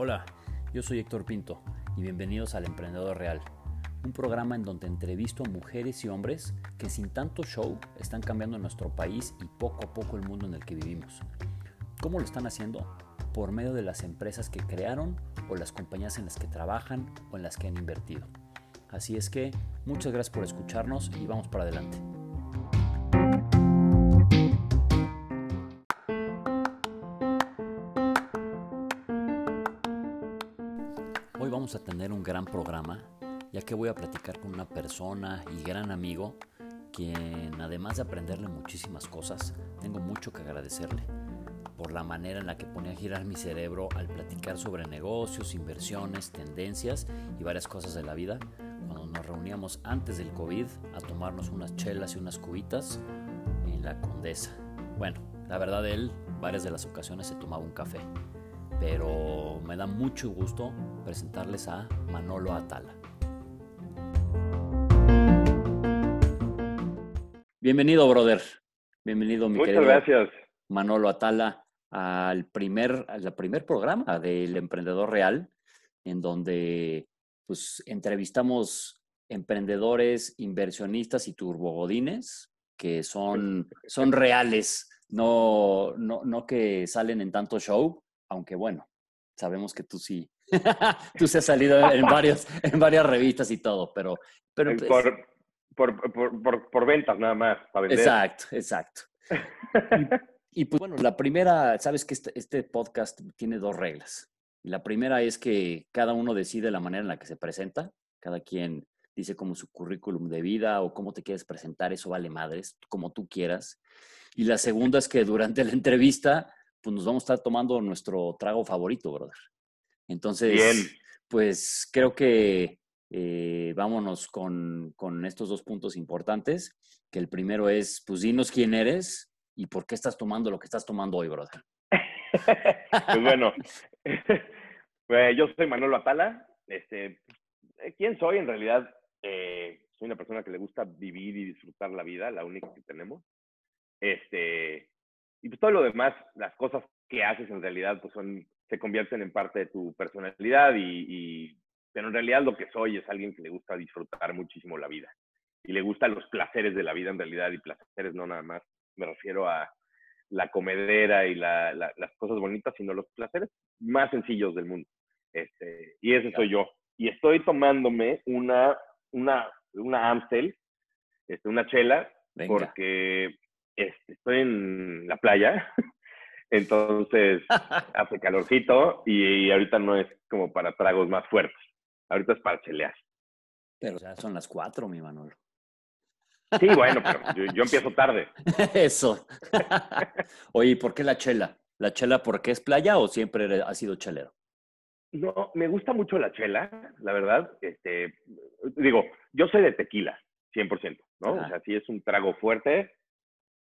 Hola, yo soy Héctor Pinto y bienvenidos al Emprendedor Real, un programa en donde entrevisto a mujeres y hombres que sin tanto show están cambiando nuestro país y poco a poco el mundo en el que vivimos. ¿Cómo lo están haciendo? Por medio de las empresas que crearon o las compañías en las que trabajan o en las que han invertido. Así es que muchas gracias por escucharnos y vamos para adelante. Gran programa, ya que voy a platicar con una persona y gran amigo, quien además de aprenderle muchísimas cosas, tengo mucho que agradecerle por la manera en la que pone a girar mi cerebro al platicar sobre negocios, inversiones, tendencias y varias cosas de la vida, cuando nos reuníamos antes del COVID a tomarnos unas chelas y unas cubitas en la Condesa. Bueno, la verdad él varias de las ocasiones se tomaba un café pero me da mucho gusto presentarles a Manolo Atala. Bienvenido, brother. Bienvenido, mi Muchas querido gracias. Manolo Atala, al primer, al primer programa del Emprendedor Real, en donde pues, entrevistamos emprendedores, inversionistas y turbogodines que son, son reales, no, no, no que salen en tanto show, aunque bueno, sabemos que tú sí, tú se has salido en, varios, en varias revistas y todo, pero... pero pues, por, por, por, por, por ventas nada más, para vender. Exacto, exacto. Y, y, pues bueno, la primera, sabes que este, este podcast tiene dos reglas. Y la primera es que cada uno decide la manera en la que se presenta, cada quien dice como su currículum de vida o cómo te quieres presentar, eso vale madres, como tú quieras. Y la segunda es que durante la entrevista pues nos vamos a estar tomando nuestro trago favorito, brother. Entonces, Bien. pues creo que eh, vámonos con, con, estos dos puntos importantes, que el primero es, pues dinos quién eres y por qué estás tomando lo que estás tomando hoy, brother. pues bueno, pues yo soy Manolo Atala. Este, ¿Quién soy? En realidad, eh, soy una persona que le gusta vivir y disfrutar la vida, la única que tenemos. Este, y pues todo lo demás, las cosas que haces en realidad, pues son, se convierten en parte de tu personalidad y, y, pero en realidad lo que soy es alguien que le gusta disfrutar muchísimo la vida y le gustan los placeres de la vida en realidad y placeres no nada más, me refiero a la comedera y la, la, las cosas bonitas, sino los placeres más sencillos del mundo. Este, y ese soy yo. Y estoy tomándome una, una, una Amstel, este, una chela, Venga. porque este, estoy en la playa, entonces hace calorcito y, ahorita no es como para tragos más fuertes, ahorita es para chelear. Pero ya son las cuatro, mi Manolo. Sí, bueno, pero yo, yo empiezo tarde. Eso. Oye, ¿por qué la chela? ¿La chela porque es playa o siempre ha sido chelero? No, me gusta mucho la chela, la verdad. Este, digo, yo soy de tequila, 100%, ¿no? Ah. O sea, si es un trago fuerte,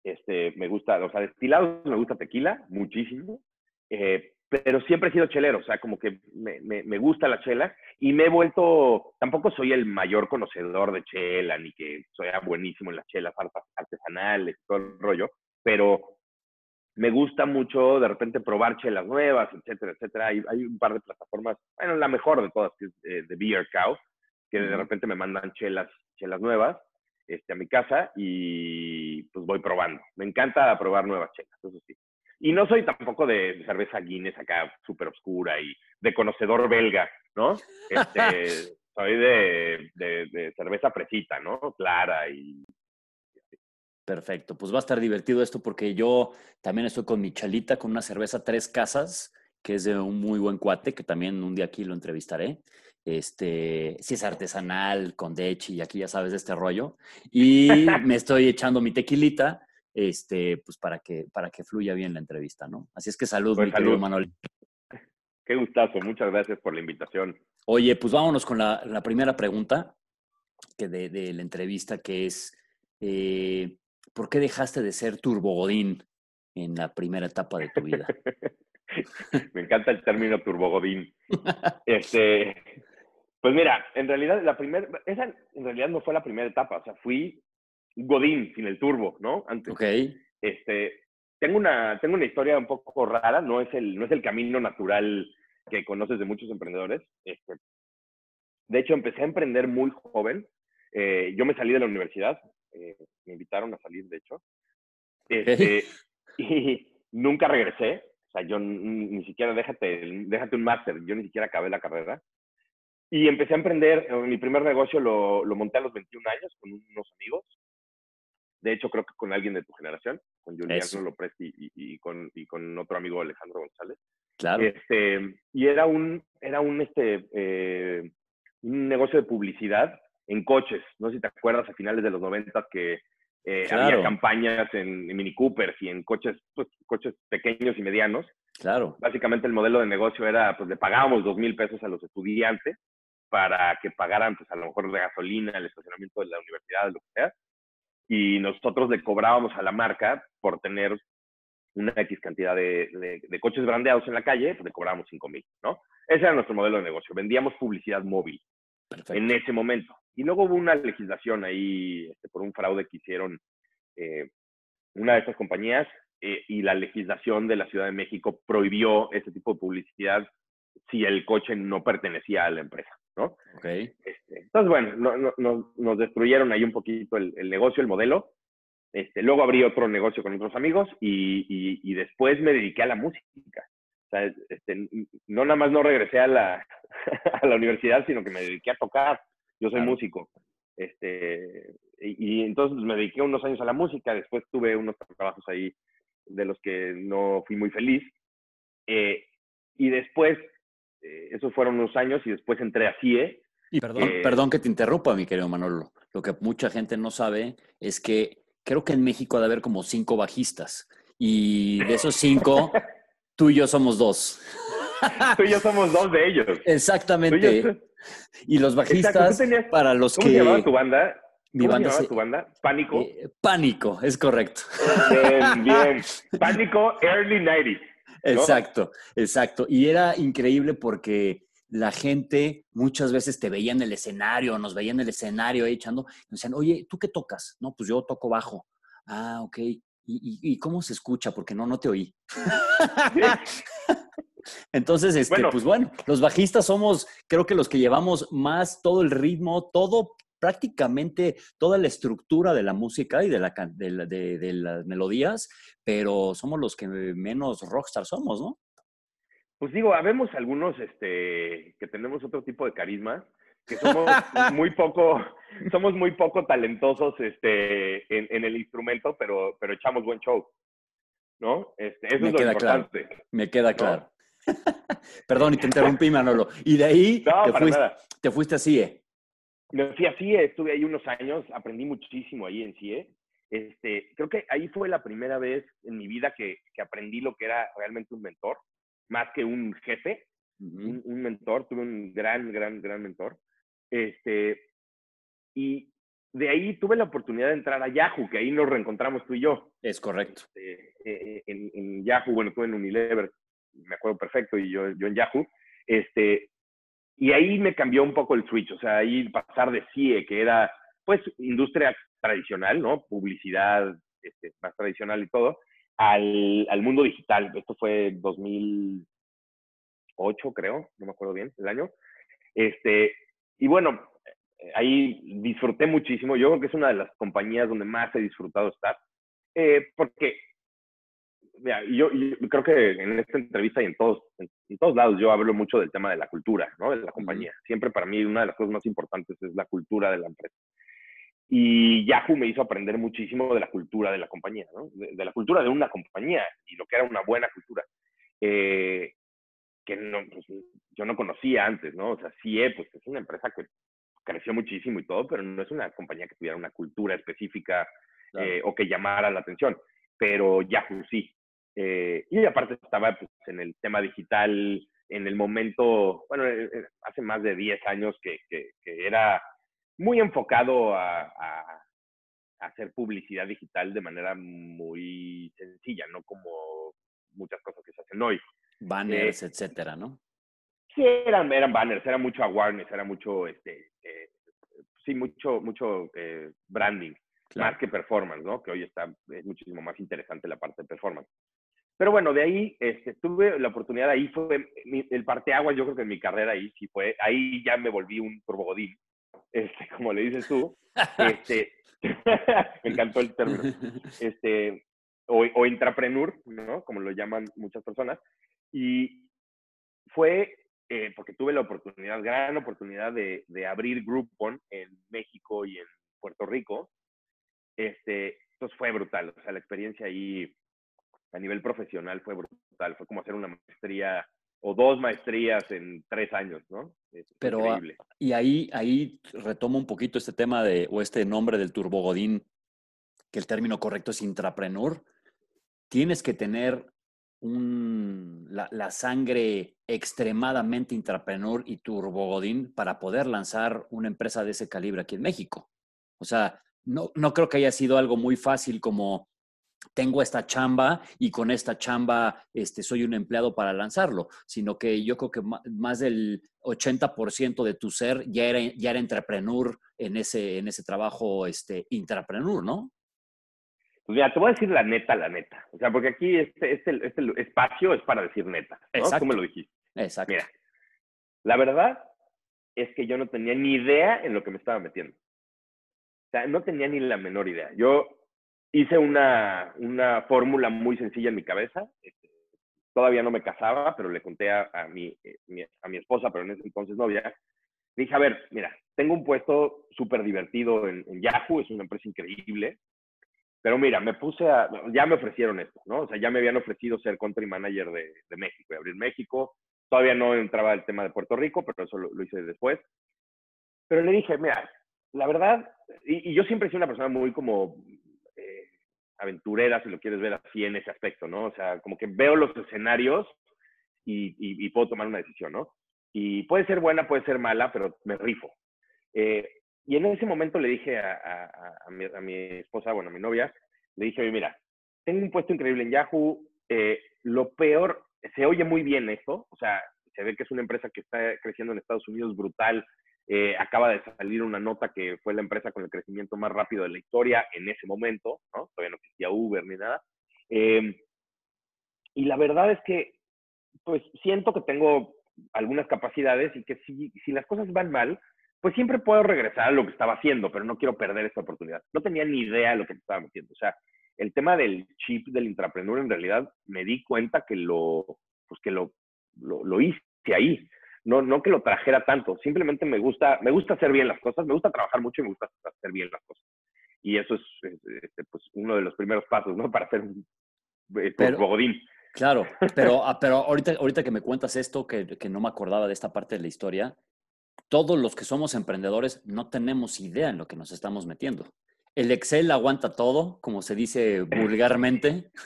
este, me gusta, o sea, destilados me gusta tequila, muchísimo, eh, pero siempre he sido chelero, o sea, como que me, me, me, gusta la chela y me he vuelto, tampoco soy el mayor conocedor de chela, ni que soy buenísimo en las chelas artesanales, todo el rollo, pero me gusta mucho de repente probar chelas nuevas, etcétera, etcétera. Hay, hay un par de plataformas, bueno, la mejor de todas, que es de, de Beer Cow, que de repente me mandan chelas, chelas nuevas este, a mi casa y pues voy probando. Me encanta probar nuevas chelas, eso sí. Y no soy tampoco de cerveza Guinness acá súper oscura y de conocedor belga, ¿no? Este, soy de, de, de, cerveza fresita, ¿no? Clara y... Perfecto, pues va a estar divertido esto porque yo también estoy con mi chalita, con una cerveza Tres Casas, que es de un muy buen cuate, que también un día aquí lo entrevistaré este, si es artesanal, con dechi, y aquí ya sabes de este rollo. Y me estoy echando mi tequilita, este, pues para que, para que fluya bien la entrevista, ¿no? Así es que salud, pues mi salud. querido Manuel. Qué gustazo, muchas gracias por la invitación. Oye, pues vámonos con la, la primera pregunta que de, de, la entrevista, que es, eh, ¿por qué dejaste de ser turbogodín en la primera etapa de tu vida? Me encanta el término turbogodín. Este, pues mira, en realidad la primera, esa en realidad no fue la primera etapa, o sea, fui Godín sin el turbo, ¿no? Antes. Ok. Este, tengo una, tengo una historia un poco rara, no es el, no es el camino natural que conoces de muchos emprendedores. Este, de hecho, empecé a emprender muy joven. Eh, yo me salí de la universidad, eh, me invitaron a salir, de hecho. Este, y nunca regresé. O sea, yo ni siquiera, déjate, déjate un máster, yo ni siquiera acabé la carrera. Y empecé a emprender, eh, mi primer negocio lo, lo monté a los 21 años con unos amigos. De hecho, creo que con alguien de tu generación, con Juliano Lopresti y, y, con, y con otro amigo Alejandro González. Claro. Este, y era un, era un, este, eh, un negocio de publicidad en coches. No sé si te acuerdas a finales de los 90 que eh, había campañas en, Mini Coopers y en coches, pues, coches pequeños y medianos. Claro. Básicamente el modelo de negocio era, pues le pagábamos dos mil pesos a los estudiantes para que pagaran, pues a lo mejor de gasolina, el estacionamiento de la universidad, lo que sea. Y nosotros le cobrábamos a la marca por tener una X cantidad de, de, coches brandeados en la calle, pues le cobrábamos cinco mil, ¿no? Ese era nuestro modelo de negocio. Vendíamos publicidad móvil en ese momento. Y luego hubo una legislación ahí este, por un fraude que hicieron eh, una de estas compañías eh, y la legislación de la Ciudad de México prohibió ese tipo de publicidad si el coche no pertenecía a la empresa, ¿no? Okay. Este, entonces, bueno, no, nos destruyeron ahí un poquito el, negocio, el modelo. Este, luego abrí otro negocio con otros amigos y, y, después me dediqué a la música. O sea, este, no nada más no regresé a la, a la universidad, sino que me dediqué a tocar. Yo soy músico. Este, y, entonces me dediqué unos años a la música, después tuve unos trabajos ahí de los que no fui muy feliz. Eh, y después, eh, esos fueron unos años y después entré a CIE. Y perdón, eh, perdón que te interrumpa, mi querido Manolo. Lo que mucha gente no sabe es que creo que en México ha de haber como cinco bajistas. Y de esos cinco, tú y yo somos dos. tú y yo somos dos de ellos. Exactamente. Y los bajistas, para los ¿cómo que... se llamaba tu banda? Mi banda se tu banda? ¿Pánico? Eh, pánico, es correcto. Bien, bien. Pánico Early 90 Exacto, exacto. Y era increíble porque la gente muchas veces te veía en el escenario, nos veía en el escenario echando, y nos decían, oye, ¿tú qué tocas? No, pues yo toco bajo. Ah, ok. ¿Y, y cómo se escucha? Porque no, no te oí. Entonces, este, pues bueno, los bajistas somos, creo que los que llevamos más todo el ritmo, todo, prácticamente toda la estructura de la música y de, la, de, las melodías, pero somos los que menos rockstar somos, ¿no? Pues digo, habemos algunos este, que tenemos otro tipo de carisma, que somos muy poco, somos muy poco talentosos este, en, el instrumento, pero, pero echamos buen show. ¿No? Este, eso es lo importante. Me queda claro. Perdón, y te interrumpí, Manolo. Y de ahí te, fuiste, a CIE. Me fui a CIE, estuve ahí unos años, aprendí muchísimo ahí en CIE. Este, creo que ahí fue la primera vez en mi vida que, aprendí lo que era realmente un mentor, más que un jefe, un, mentor, tuve un gran, gran, gran mentor. Este, y de ahí tuve la oportunidad de entrar a Yahoo, que ahí nos reencontramos tú y yo. Es correcto. Este, eh, en, en, Yahoo, bueno, tuve en Unilever me acuerdo perfecto, y yo, yo en Yahoo, este, y ahí me cambió un poco el switch, o sea, ahí pasar de CIE, que era, pues, industria tradicional, ¿no? Publicidad este, más tradicional y todo, al, al mundo digital. Esto fue 2008, creo, no me acuerdo bien, el año. Este, y bueno, ahí disfruté muchísimo. Yo creo que es una de las compañías donde más he disfrutado estar, eh, porque mira, yo, creo que en esta entrevista y en todos, en, todos lados yo hablo mucho del tema de la cultura, ¿no? De la compañía. Siempre para mí una de las cosas más importantes es la cultura de la empresa. Y Yahoo me hizo aprender muchísimo de la cultura de la compañía, ¿no? De, la cultura de una compañía y lo que era una buena cultura. Eh, que no, pues, yo no conocía antes, ¿no? O sea, CIE, pues es una empresa que creció muchísimo y todo, pero no es una compañía que tuviera una cultura específica eh, o que llamara la atención. Pero Yahoo sí. Eh, y aparte estaba pues, en el tema digital en el momento, bueno, eh, eh, hace más de 10 años que, que, era muy enfocado a, a, hacer publicidad digital de manera muy sencilla, no como muchas cosas que se hacen hoy. Banners, etcétera, ¿no? Sí, eran, eran banners, era mucho awareness, era mucho, este, sí, mucho, mucho branding, más que performance, ¿no? Que hoy está, es muchísimo más interesante la parte de performance. Pero bueno, de ahí este, tuve la oportunidad, ahí fue el parteaguas, yo creo que en mi carrera ahí sí fue, ahí ya me volví un turbogodín, este, como le dices tú. Este, me encantó el término. Este, o, o intrapreneur, ¿no? Como lo llaman muchas personas. Y fue eh, porque tuve la oportunidad, gran oportunidad de, de, abrir Groupon en México y en Puerto Rico. Este, entonces fue brutal, o sea, la experiencia ahí a nivel profesional fue brutal, fue como hacer una maestría o dos maestrías en tres años, ¿no? Pero, ah, increíble. y ahí, ahí retomo un poquito este tema de, o este nombre del turbogodín, que el término correcto es intrapreneur. Tienes que tener la, sangre extremadamente intrapreneur y turbogodín para poder lanzar una empresa de ese calibre aquí en México. O sea, no, no creo que haya sido algo muy fácil como tengo esta chamba y con esta chamba este, soy un empleado para lanzarlo, sino que yo creo que más del 80% de tu ser ya era, ya era entrepreneur en ese, en ese trabajo este, intrapreneur, ¿no? Pues mira, te voy a decir la neta, la neta. O sea, porque aquí este, este, este espacio es para decir neta. ¿no? Exacto. Tú me lo dijiste. Exacto. Mira, la verdad es que yo no tenía ni idea en lo que me estaba metiendo. O sea, no tenía ni la menor idea. Yo hice una, una fórmula muy sencilla en mi cabeza. Este, todavía no me casaba, pero le conté a, a, mi, a mi esposa, pero en ese entonces novia. Dije, a ver, mira, tengo un puesto súper divertido en, Yahoo, es una empresa increíble. Pero mira, me puse a, ya me ofrecieron esto, ¿no? O sea, ya me habían ofrecido ser country manager de, de México y abrir México. Todavía no entraba el tema de Puerto Rico, pero eso lo, hice después. Pero le dije, mira, la verdad, y, yo siempre he sido una persona muy como eh, aventurera, si lo quieres ver así en ese aspecto, ¿no? O sea, como que veo los escenarios y, y, puedo tomar una decisión, ¿no? Y puede ser buena, puede ser mala, pero me rifo. Eh, y en ese momento le dije a, a, mi, a, mi, esposa, bueno, a mi novia, le dije, mira, tengo un puesto increíble en Yahoo, eh, lo peor, se oye muy bien esto, o sea, se ve que es una empresa que está creciendo en Estados Unidos brutal, eh, acaba de salir una nota que fue la empresa con el crecimiento más rápido de la historia en ese momento, ¿no? Todavía no existía Uber ni nada. Eh, y la verdad es que, pues, siento que tengo algunas capacidades y que si, si las cosas van mal, pues siempre puedo regresar a lo que estaba haciendo, pero no quiero perder esta oportunidad. No tenía ni idea de lo que estaba haciendo. O sea, el tema del chip del intrapreneur, en realidad me di cuenta que lo, pues que lo, lo, hice ahí. No, no que lo trajera tanto. Simplemente me gusta, me gusta hacer bien las cosas, me gusta trabajar mucho y me gusta hacer bien las cosas. Y eso es, este, pues, uno de los primeros pasos, ¿no? Para hacer un eh, pues, bogodín. Claro, pero, ah, pero ahorita, ahorita que me cuentas esto, que, que no me acordaba de esta parte de la historia, todos los que somos emprendedores no tenemos idea en lo que nos estamos metiendo. El Excel aguanta todo, como se dice vulgarmente.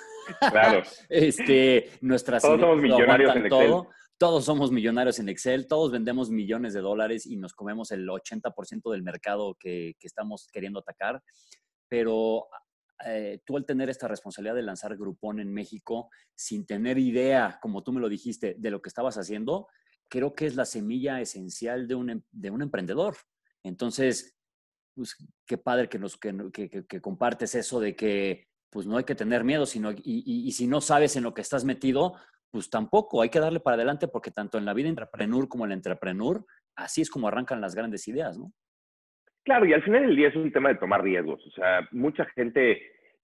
Claro. este, nuestras todos somos millonarios en Excel. Todos somos millonarios en Excel, todos vendemos millones de dólares y nos comemos el 80% del mercado que, que, estamos queriendo atacar. Pero eh, tú al tener esta responsabilidad de lanzar Groupon en México sin tener idea, como tú me lo dijiste, de lo que estabas haciendo, creo que es la semilla esencial de un, em, de un emprendedor. Entonces, pues qué padre que, nos, que, que, compartes eso de que pues no hay que tener miedo, sino, y, y, si no sabes en lo que estás metido, pues tampoco, hay que darle para adelante porque tanto en la vida intrapreneur como en el entrepreneur, así es como arrancan las grandes ideas, ¿no? Claro, y al final del día es un tema de tomar riesgos. O sea, mucha gente,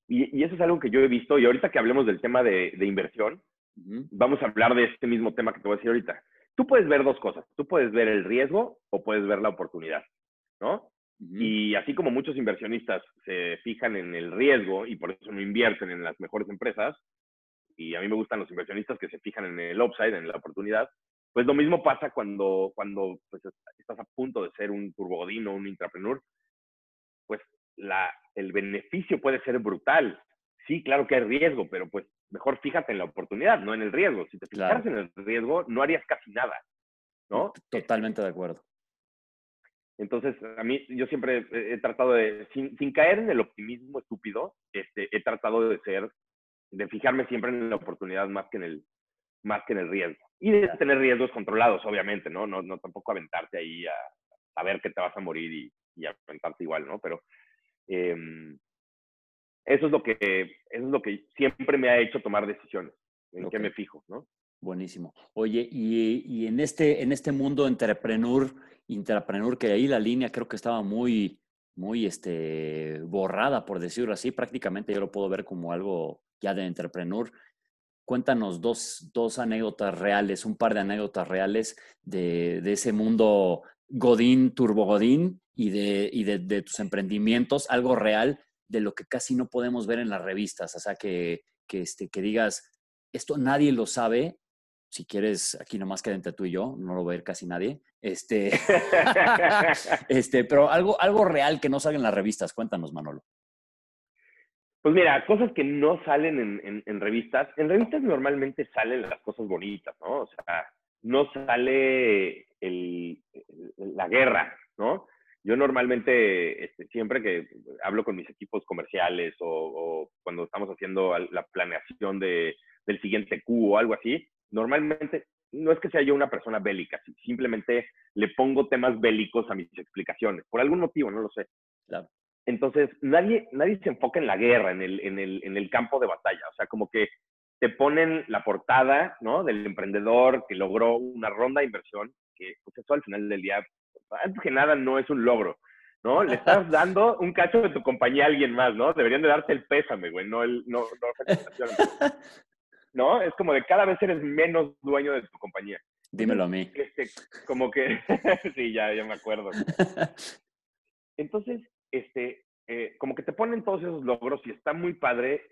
y, y eso es algo que yo he visto, y ahorita que hablemos del tema de, de inversión, vamos a hablar de este mismo tema que te voy a decir ahorita tú puedes ver dos cosas. Tú puedes ver el riesgo o puedes ver la oportunidad, ¿no? Y así como muchos inversionistas se fijan en el riesgo y por eso no invierten en las mejores empresas, y a mí me gustan los inversionistas que se fijan en el upside, en la oportunidad, pues lo mismo pasa cuando, cuando pues, estás a punto de ser un turbogodín o un intrapreneur, pues la, el beneficio puede ser brutal. Sí, claro que hay riesgo, pero pues mejor fíjate en la oportunidad, no en el riesgo. Si te fijaras en el riesgo, no harías casi nada, ¿no? Totalmente de acuerdo. Entonces, a mí, yo siempre he, tratado de, sin, sin, caer en el optimismo estúpido, este, he tratado de ser, de fijarme siempre en la oportunidad más que en el, más que en el riesgo. Y de tener riesgos controlados, obviamente, ¿no? No, no tampoco aventarte ahí a saber que te vas a morir y, y aventarte igual, ¿no? Pero eh, eso es lo que, eso es lo que siempre me ha hecho tomar decisiones. en qué me fijo, ¿no? Buenísimo. Oye, y, en, este, en este mundo entrepreneur, intrapreneur, que ahí la línea creo que estaba muy, muy este, borrada, por decirlo así, prácticamente yo lo puedo ver como algo ya de entrepreneur. Cuéntanos dos, dos anécdotas reales, un par de anécdotas reales de, de ese mundo Godín, Turbo Godín y, de, y de, de, tus emprendimientos, algo real de lo que casi no podemos ver en las revistas. O sea, que, que, este, que digas, esto nadie lo sabe. Si quieres, aquí nomás queda entre tú y yo, no lo va a ver casi nadie. Este, este, pero algo, algo real que no salga en las revistas. Cuéntanos, Manolo. Pues mira, cosas que no salen en, revistas. En revistas normalmente salen las cosas bonitas, ¿no? O sea, no sale el, la guerra, ¿no? Yo normalmente, este, siempre que hablo con mis equipos comerciales o, cuando estamos haciendo la planeación de, del siguiente Q o algo así, normalmente no es que sea yo una persona bélica, simplemente le pongo temas bélicos a mis explicaciones, por algún motivo, no lo sé. Claro. Entonces, nadie, nadie se enfoca en la guerra, en el, en, el, en el campo de batalla. O sea, como que te ponen la portada, ¿no? Del emprendedor que logró una ronda de inversión, que pues eso al final del día, antes que nada, no es un logro, ¿no? Le estás dando un cacho de tu compañía a alguien más, ¿no? Deberían de darte el pésame, güey, no el, no, no, ¿no? Es como de cada vez eres menos dueño de tu compañía. Dímelo a mí. Este, como que, sí, ya, ya me acuerdo. Entonces, este, eh, como que te ponen todos esos logros y está muy padre,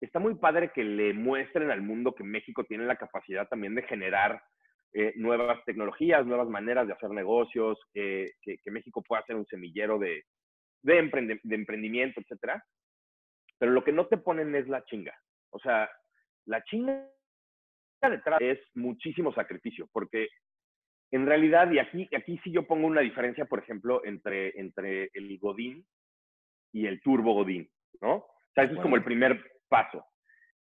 está muy padre que le muestren al mundo que México tiene la capacidad también de generar eh, nuevas tecnologías, nuevas maneras de hacer negocios, que, México pueda ser un semillero de, de, emprendimiento, etcétera. Pero lo que no te ponen es la chinga. O sea, la chinga detrás es muchísimo sacrificio, porque en realidad, y aquí, aquí sí yo pongo una diferencia, por ejemplo, entre, entre el Godín y el Turbo Godín, ¿no? O sea, eso es como el primer paso.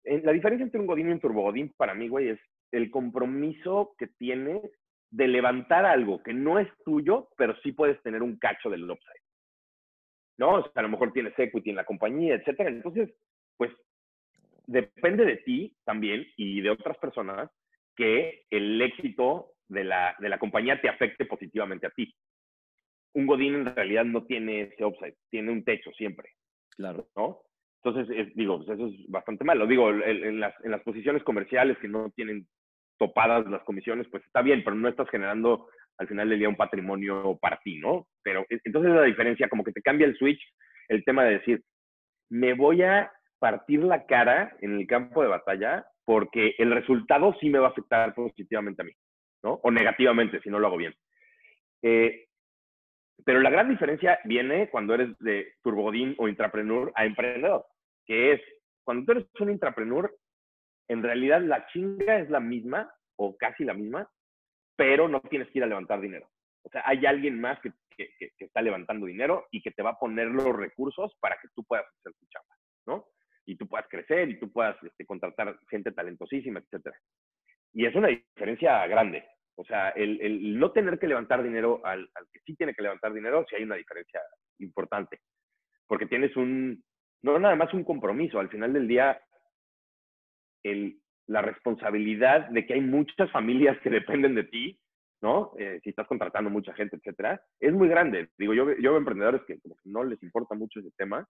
La diferencia entre un Godín y un Turbo Godín para mí, güey, es el compromiso que tienes de levantar algo que no es tuyo, pero sí puedes tener un cacho del upside. ¿No? O sea, a lo mejor tienes equity en la compañía, etcétera. Entonces, pues depende de ti también y de otras personas que el éxito de la, de la compañía te afecte positivamente a ti. Un Godín en realidad no tiene ese upside, tiene un techo siempre. Claro. ¿No? Entonces, digo, pues eso es bastante malo. Digo, en, las, en las posiciones comerciales que no tienen topadas las comisiones, pues está bien, pero no estás generando al final del día un patrimonio para ti, ¿no? Pero e, entonces la diferencia, como que te cambia el switch, el tema de decir, me voy a partir la cara en el campo de batalla porque el resultado sí me va a afectar positivamente a mí, ¿no? O negativamente si no lo hago bien. Eh, pero la gran diferencia viene cuando eres de turbogodín o intrapreneur a emprendedor, que es cuando tú eres un intrapreneur, en realidad la chinga es la misma o casi la misma, pero no tienes que ir a levantar dinero. O sea, hay alguien más que, que, que está levantando dinero y que te va a poner los recursos para que tú puedas hacer tu chamba, ¿no? y tú puedas crecer y tú puedas este, contratar gente talentosísima, etc. Y es una diferencia grande. O sea, el, no tener que levantar dinero al, que sí tiene que levantar dinero, sí hay una diferencia importante. Porque tienes un, no nada más un compromiso, al final del día, la responsabilidad de que hay muchas familias que dependen de ti, ¿no? Eh, si estás contratando mucha gente, etcétera, es muy grande. Digo, yo, yo veo emprendedores que no les importa mucho ese tema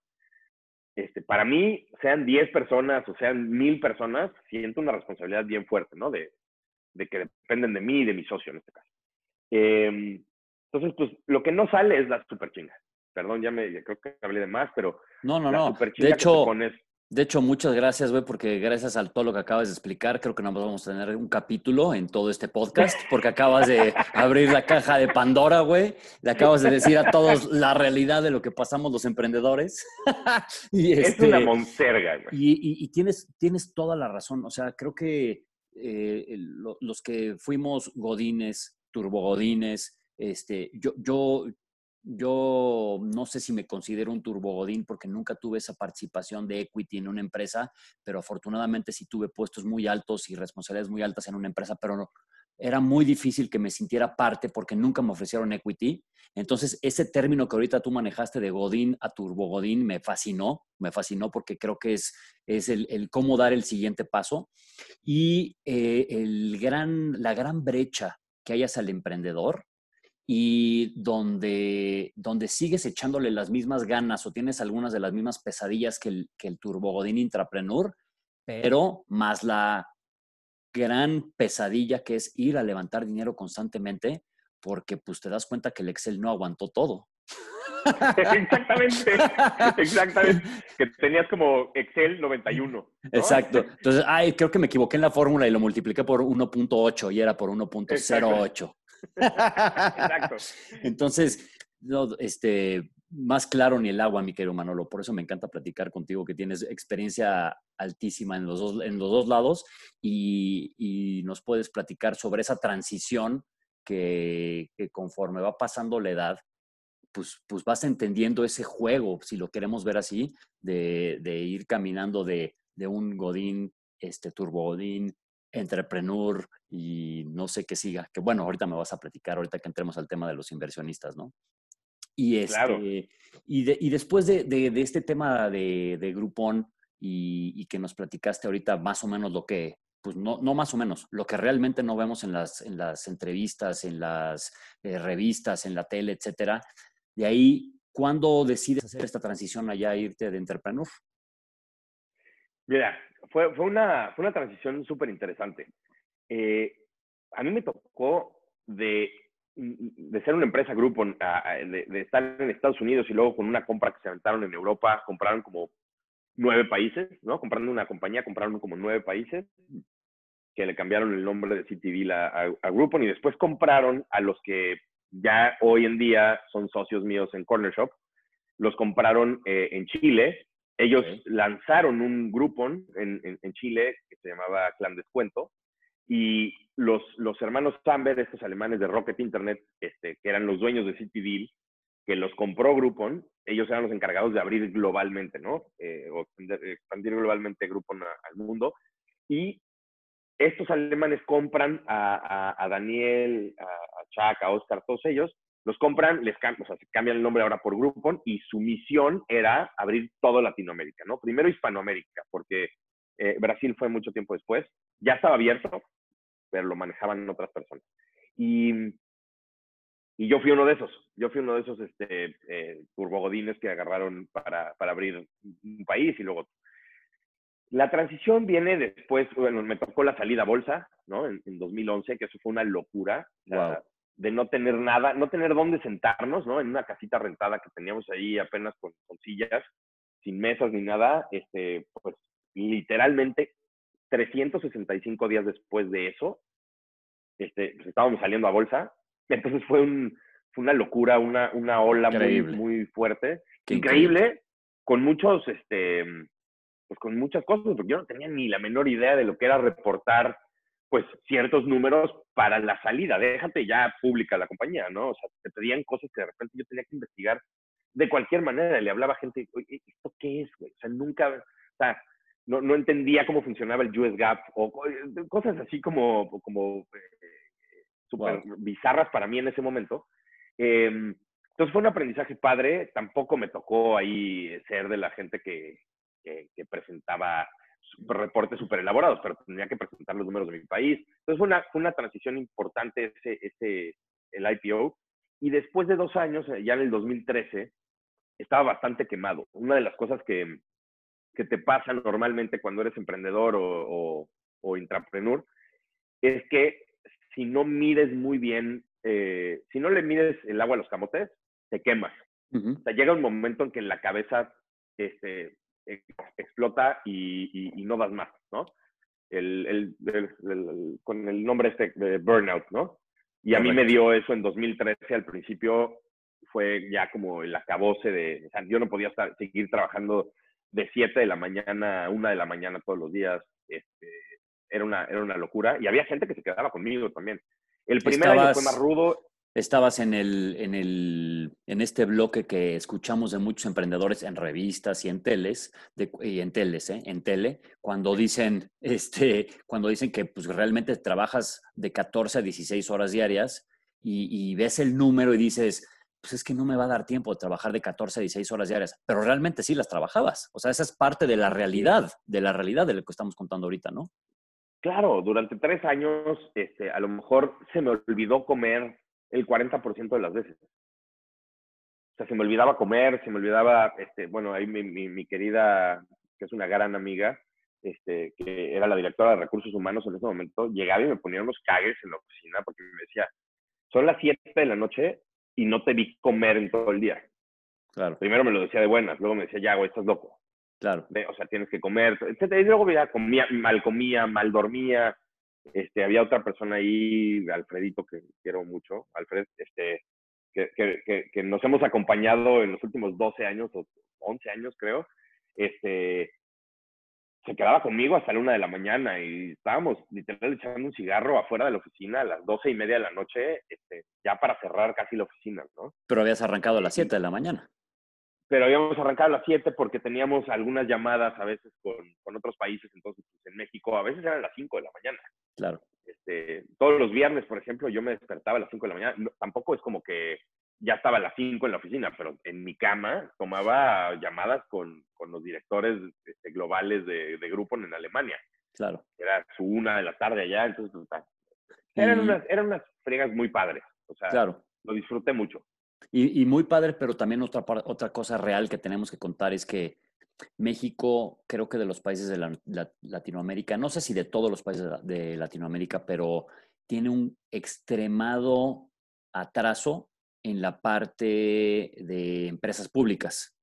este, para mí, sean 10 personas o sean 1000 personas, siento una responsabilidad bien fuerte, ¿no? De, de que dependen de mí y de mi socio en este caso. Em, entonces, pues lo que no sale es la super chinga. Perdón, ya me creo que hablé de más, pero no, no, no. De hecho, de hecho, muchas gracias, güey, porque gracias a todo lo que acabas de explicar, creo que no vamos a tener un capítulo en todo este podcast, porque acabas de abrir la caja de Pandora, güey. Le acabas de decir a todos la realidad de lo que pasamos los emprendedores. y es una este, monserga, güey. Y, y, tienes, tienes toda la razón. O sea, creo que eh, los que fuimos godines, turbogodines, este, yo, yo, yo no sé si me considero un turbogodín porque nunca tuve esa participación de equity en una empresa, pero afortunadamente sí tuve puestos muy altos y responsabilidades muy altas en una empresa, pero no, era muy difícil que me sintiera parte porque nunca me ofrecieron equity. Entonces, ese término que ahorita tú manejaste de Godín a Turbo Godín me fascinó, me fascinó porque creo que es, es el, cómo dar el siguiente paso. Y eh, el gran, la gran brecha que hayas al emprendedor y donde, donde sigues echándole las mismas ganas o tienes algunas de las mismas pesadillas que el, que el Turbo Godín Intrapreneur, pero más la gran pesadilla que es ir a levantar dinero constantemente porque pues te das cuenta que el Excel no aguantó todo. exactamente, exactamente. Que tenías como Excel 91. Exacto. Entonces, ay, creo que me equivoqué en la fórmula y lo multipliqué por 1.8 y era por 1.08. Exacto. Entonces, no, este, más claro ni el agua, mi querido Manolo. Por eso me encanta platicar contigo, que tienes experiencia altísima en los dos, en los dos lados y, nos puedes platicar sobre esa transición que, conforme va pasando la edad, pues, pues vas entendiendo ese juego, si lo queremos ver así, de, ir caminando de, un Godín, este Turbo Godín, entrepreneur y no sé qué siga. Que bueno, ahorita me vas a platicar, ahorita que entremos al tema de los inversionistas, ¿no? Y, este, y, después de, este tema de, de Groupon y, que nos platicaste ahorita más o menos lo que, pues no, no más o menos, lo que realmente no vemos en las, en las entrevistas, en las eh, revistas, en la tele, etcétera, de ahí, ¿cuándo decides hacer esta transición allá, irte de entrepreneur? Mira, fue, fue, una, fue una transición súper interesante. Eh, a mí me tocó de de ser una empresa grupo, de, estar en Estados Unidos y luego con una compra que se aventaron en Europa, compraron como nueve países, ¿no? Comprando una compañía, compraron como nueve países, que le cambiaron el nombre de CityVille a, a, Groupon y después compraron a los que ya hoy en día son socios míos en Corner Shop, los compraron eh, en Chile. Ellos lanzaron un Groupon en, en, Chile que se llamaba Clan Descuento y los, los hermanos Samber, estos alemanes de Rocket Internet, este, que eran los dueños de City que los compró Groupon, ellos eran los encargados de abrir globalmente, ¿no? Eh, o expandir, globalmente Groupon al mundo. Y estos alemanes compran a, a, Daniel, a, Chuck, a Oscar, todos ellos, los compran, les cambian, o sea, se cambian el nombre ahora por Groupon y su misión era abrir todo Latinoamérica, ¿no? Primero Hispanoamérica, porque eh, Brasil fue mucho tiempo después, ya estaba abierto, pero lo manejaban otras personas. Y, y yo fui uno de esos, yo fui uno de esos este, eh, turbogodines que agarraron para, para abrir un país y luego... La transición viene después, bueno, me tocó la salida a bolsa, ¿no? En, 2011, que eso fue una locura. de no tener nada, no tener dónde sentarnos, ¿no? En una casita rentada que teníamos ahí apenas con, con, sillas, sin mesas ni nada, este, pues literalmente 365 días después de eso, este, pues, estábamos saliendo a bolsa. Entonces fue, un, fue una locura, una, una ola muy, muy fuerte. increíble, con muchos, este, pues con muchas cosas, porque yo no tenía ni la menor idea de lo que era reportar, pues, ciertos números para la salida. Déjate ya pública la compañía, ¿no? O sea, te pedían cosas que de repente yo tenía que investigar de cualquier manera. Le hablaba a gente, oye, ¿esto qué es, güey? O sea, nunca, o sea, no, no, entendía cómo funcionaba el US Gap o cosas así como, como eh, súper bizarras para mí en ese momento. Em, entonces fue un aprendizaje padre. Tampoco me tocó ahí ser de la gente que, que, presentaba reportes súper elaborados, pero tenía que presentar los números de mi país. Entonces fue una, fue una transición importante ese, ese, el IPO. Y después de dos años, ya en el 2013, estaba bastante quemado. Una de las cosas que, que te pasa normalmente cuando eres emprendedor o, o, intrapreneur es que si no mides muy bien, eh, si no le mides el agua a los camotes, te quemas. O sea, llega un momento en que la cabeza este, explota y, y, no das más, ¿no? El, el, con el nombre este de burnout, ¿no? Y a mí me dio eso en 2013, al principio fue ya como el acabose de, o sea, yo no podía estar, seguir trabajando de 7 de la mañana a 1 de la mañana todos los días. Este, era, una, era una locura. Y había gente que se quedaba conmigo también. El primer año fue más rudo estabas en, el, en, el, en este bloque que escuchamos de muchos emprendedores en revistas y en teles, de, y en teles, ¿eh? en tele, cuando dicen, este, cuando dicen que pues, realmente trabajas de 14 a 16 horas diarias y, y ves el número y dices, pues es que no me va a dar tiempo de trabajar de 14 a 16 horas diarias, pero realmente sí las trabajabas. O sea, esa es parte de la realidad, de la realidad de lo que estamos contando ahorita, ¿no? Claro, durante tres años, este, a lo mejor se me olvidó comer el 40% de las veces. O sea, se me olvidaba comer, se me olvidaba, este, bueno, ahí mi, mi, querida, que es una gran amiga, este, que era la directora de recursos humanos en ese momento, llegaba y me ponía unos cagues en la oficina porque me decía, son las 7 de la noche y no te vi comer en todo el día. Claro. Primero me lo decía de buenas, luego me decía, ya, güey, estás loco. Claro. o sea, tienes que comer, etc. Y luego ya comía, mal comía, mal dormía, este, había otra persona ahí, Alfredito, que quiero mucho, Alfred, este, que, que, que, nos hemos acompañado en los últimos 12 años o 11 años, creo, este, se quedaba conmigo hasta la una de la mañana y estábamos literal echando un cigarro afuera de la oficina a las doce y media de la noche, este, ya para cerrar casi la oficina, ¿no? Pero habías arrancado a las 7 de la mañana. Pero habíamos arrancado a las 7 porque teníamos algunas llamadas a veces con, con otros países, entonces pues, en México a veces eran las 5 de la mañana. Claro. Este, todos los viernes, por ejemplo, yo me despertaba a las 5 de la mañana. tampoco es como que ya estaba a las 5 en la oficina, pero en mi cama tomaba llamadas con, con los directores este, globales de, de grupo en Alemania. Claro. Era su una de la tarde allá, entonces eran, unas, eran unas fregas muy padres. O sea, claro. lo disfruté mucho. Y, y, muy padre, pero también otra, otra cosa real que tenemos que contar es que México, creo que de los países de la, Latinoamérica, no sé si de todos los países de, Latinoamérica, pero tiene un extremado atraso en la parte de empresas públicas.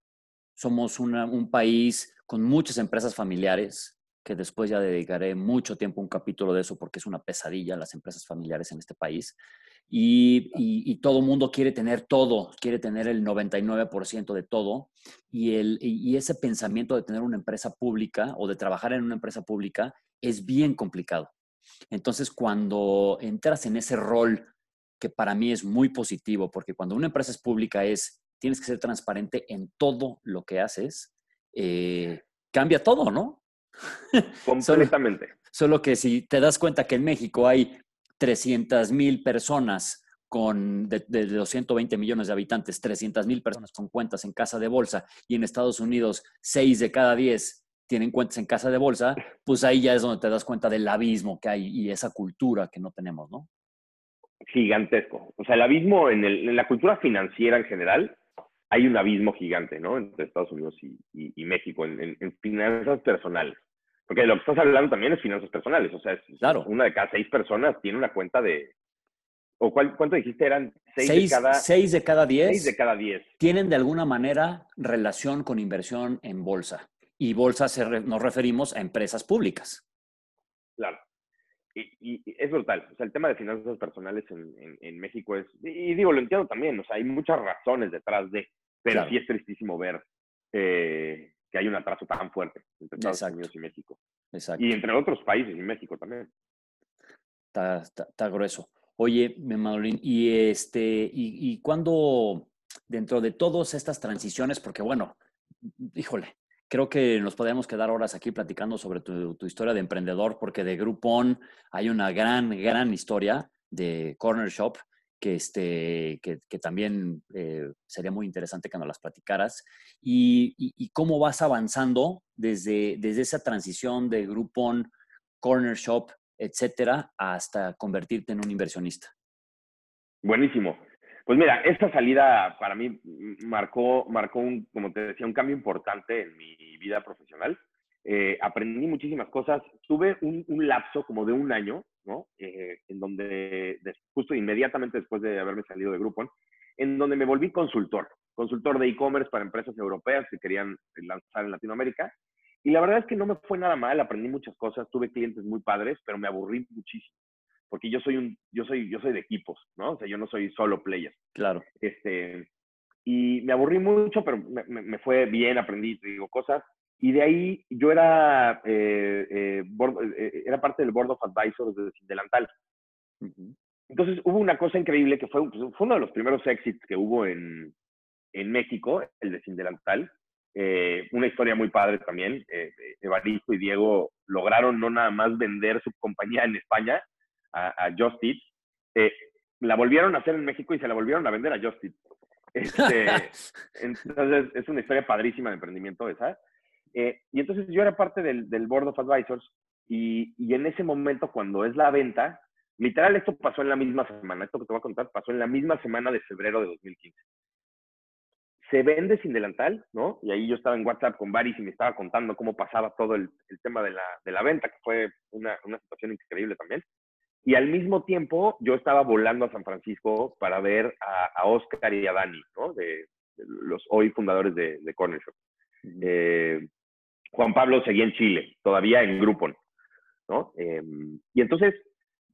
Somos un país con muchas empresas familiares, que después ya dedicaré mucho tiempo a un capítulo de eso porque es una pesadilla las empresas familiares en este país. Y, y, todo el mundo quiere tener todo, quiere tener el 99% de todo. Y, el, y ese pensamiento de tener una empresa pública o de trabajar en una empresa pública es bien complicado. Entonces, cuando entras en ese rol, que para mí es muy positivo, porque cuando una empresa es pública es, tienes que ser transparente en todo lo que haces, eh, cambia todo, ¿no? Completamente. solo, que si te das cuenta que en México hay 300 mil personas con de, de, 220 millones de habitantes, 300 mil personas con cuentas en casa de bolsa y en Estados Unidos 6 de cada 10 tienen cuentas en casa de bolsa, pues ahí ya es donde te das cuenta del abismo que hay y esa cultura que no tenemos, ¿no? Gigantesco. O sea, el abismo en, el, en la cultura financiera en general, hay un abismo gigante, ¿no? Entre Estados Unidos y, y, México en, en, finanzas personales. Porque lo que estás hablando también es finanzas personales. O sea, claro. una de cada seis personas tiene una cuenta de... ¿O cuál, cuánto dijiste? Eran seis, de cada... Seis de cada diez. Seis de cada diez. Tienen de alguna manera relación con inversión en bolsa. Y bolsa nos referimos a empresas públicas. Claro. Y, es brutal. O sea, el tema de finanzas personales en, en, México es... Y, digo, lo entiendo también. O sea, hay muchas razones detrás de... Pero sí es tristísimo ver eh, que hay un atraso tan fuerte entre Estados Unidos y México. Exacto. Y entre otros países y México también. Está, está, grueso. Oye, Madolín, y este, y, y cuando dentro de todas estas transiciones, porque bueno, híjole, creo que nos podemos quedar horas aquí platicando sobre tu, historia de emprendedor, porque de Groupon hay una gran, gran historia de Corner Shop que, este, que, también eh, sería muy interesante que nos las platicaras, y, y, cómo vas avanzando desde, desde esa transición de Groupon, Corner Shop, etcétera, hasta convertirte en un inversionista. Buenísimo. Pues mira, esta salida para mí marcó, marcó un, como te decía, un cambio importante en mi vida profesional. Eh, aprendí muchísimas cosas. Tuve un, lapso como de un año ¿no? Eh, en donde, justo inmediatamente después de haberme salido de Groupon, en donde me volví consultor, consultor de e-commerce para empresas europeas que querían lanzar en Latinoamérica. Y la verdad es que no me fue nada mal, aprendí muchas cosas, tuve clientes muy padres, pero me aburrí muchísimo, porque yo soy un, yo soy, yo soy de equipos, ¿no? O sea, yo no soy solo player. Claro. Este, y me aburrí mucho, pero me, me fue bien, aprendí, digo, cosas. Y de ahí yo era, eh, eh, eh, era parte del Board of Advisors de Delantal. entonces hubo una cosa increíble que fue, pues, fue uno de los primeros exits que hubo en, en México, el de Sin Delantal. Eh, una historia muy padre también. Eh, Evaristo y Diego lograron no nada más vender su compañía en España a, a Just Eat, eh, la volvieron a hacer en México y se la volvieron a vender a Just Eat. Este, entonces, es una historia padrísima de emprendimiento esa. Eh, y entonces yo era parte del, del Board of Advisors y, y, en ese momento, cuando es la venta, literal esto pasó en la misma semana, esto que te voy a contar pasó en la misma semana de febrero de 2015. Se vende sin delantal, ¿no? Y ahí yo estaba en WhatsApp con Baris y me estaba contando cómo pasaba todo el, el tema de la, de la, venta, que fue una, una situación increíble también. Y al mismo tiempo, yo estaba volando a San Francisco para ver a, a Oscar y a Dani, ¿no? De, de los hoy fundadores de, de Corner Shop. Eh, Juan Pablo seguía en Chile, todavía en Groupon, ¿no? Eh, y entonces,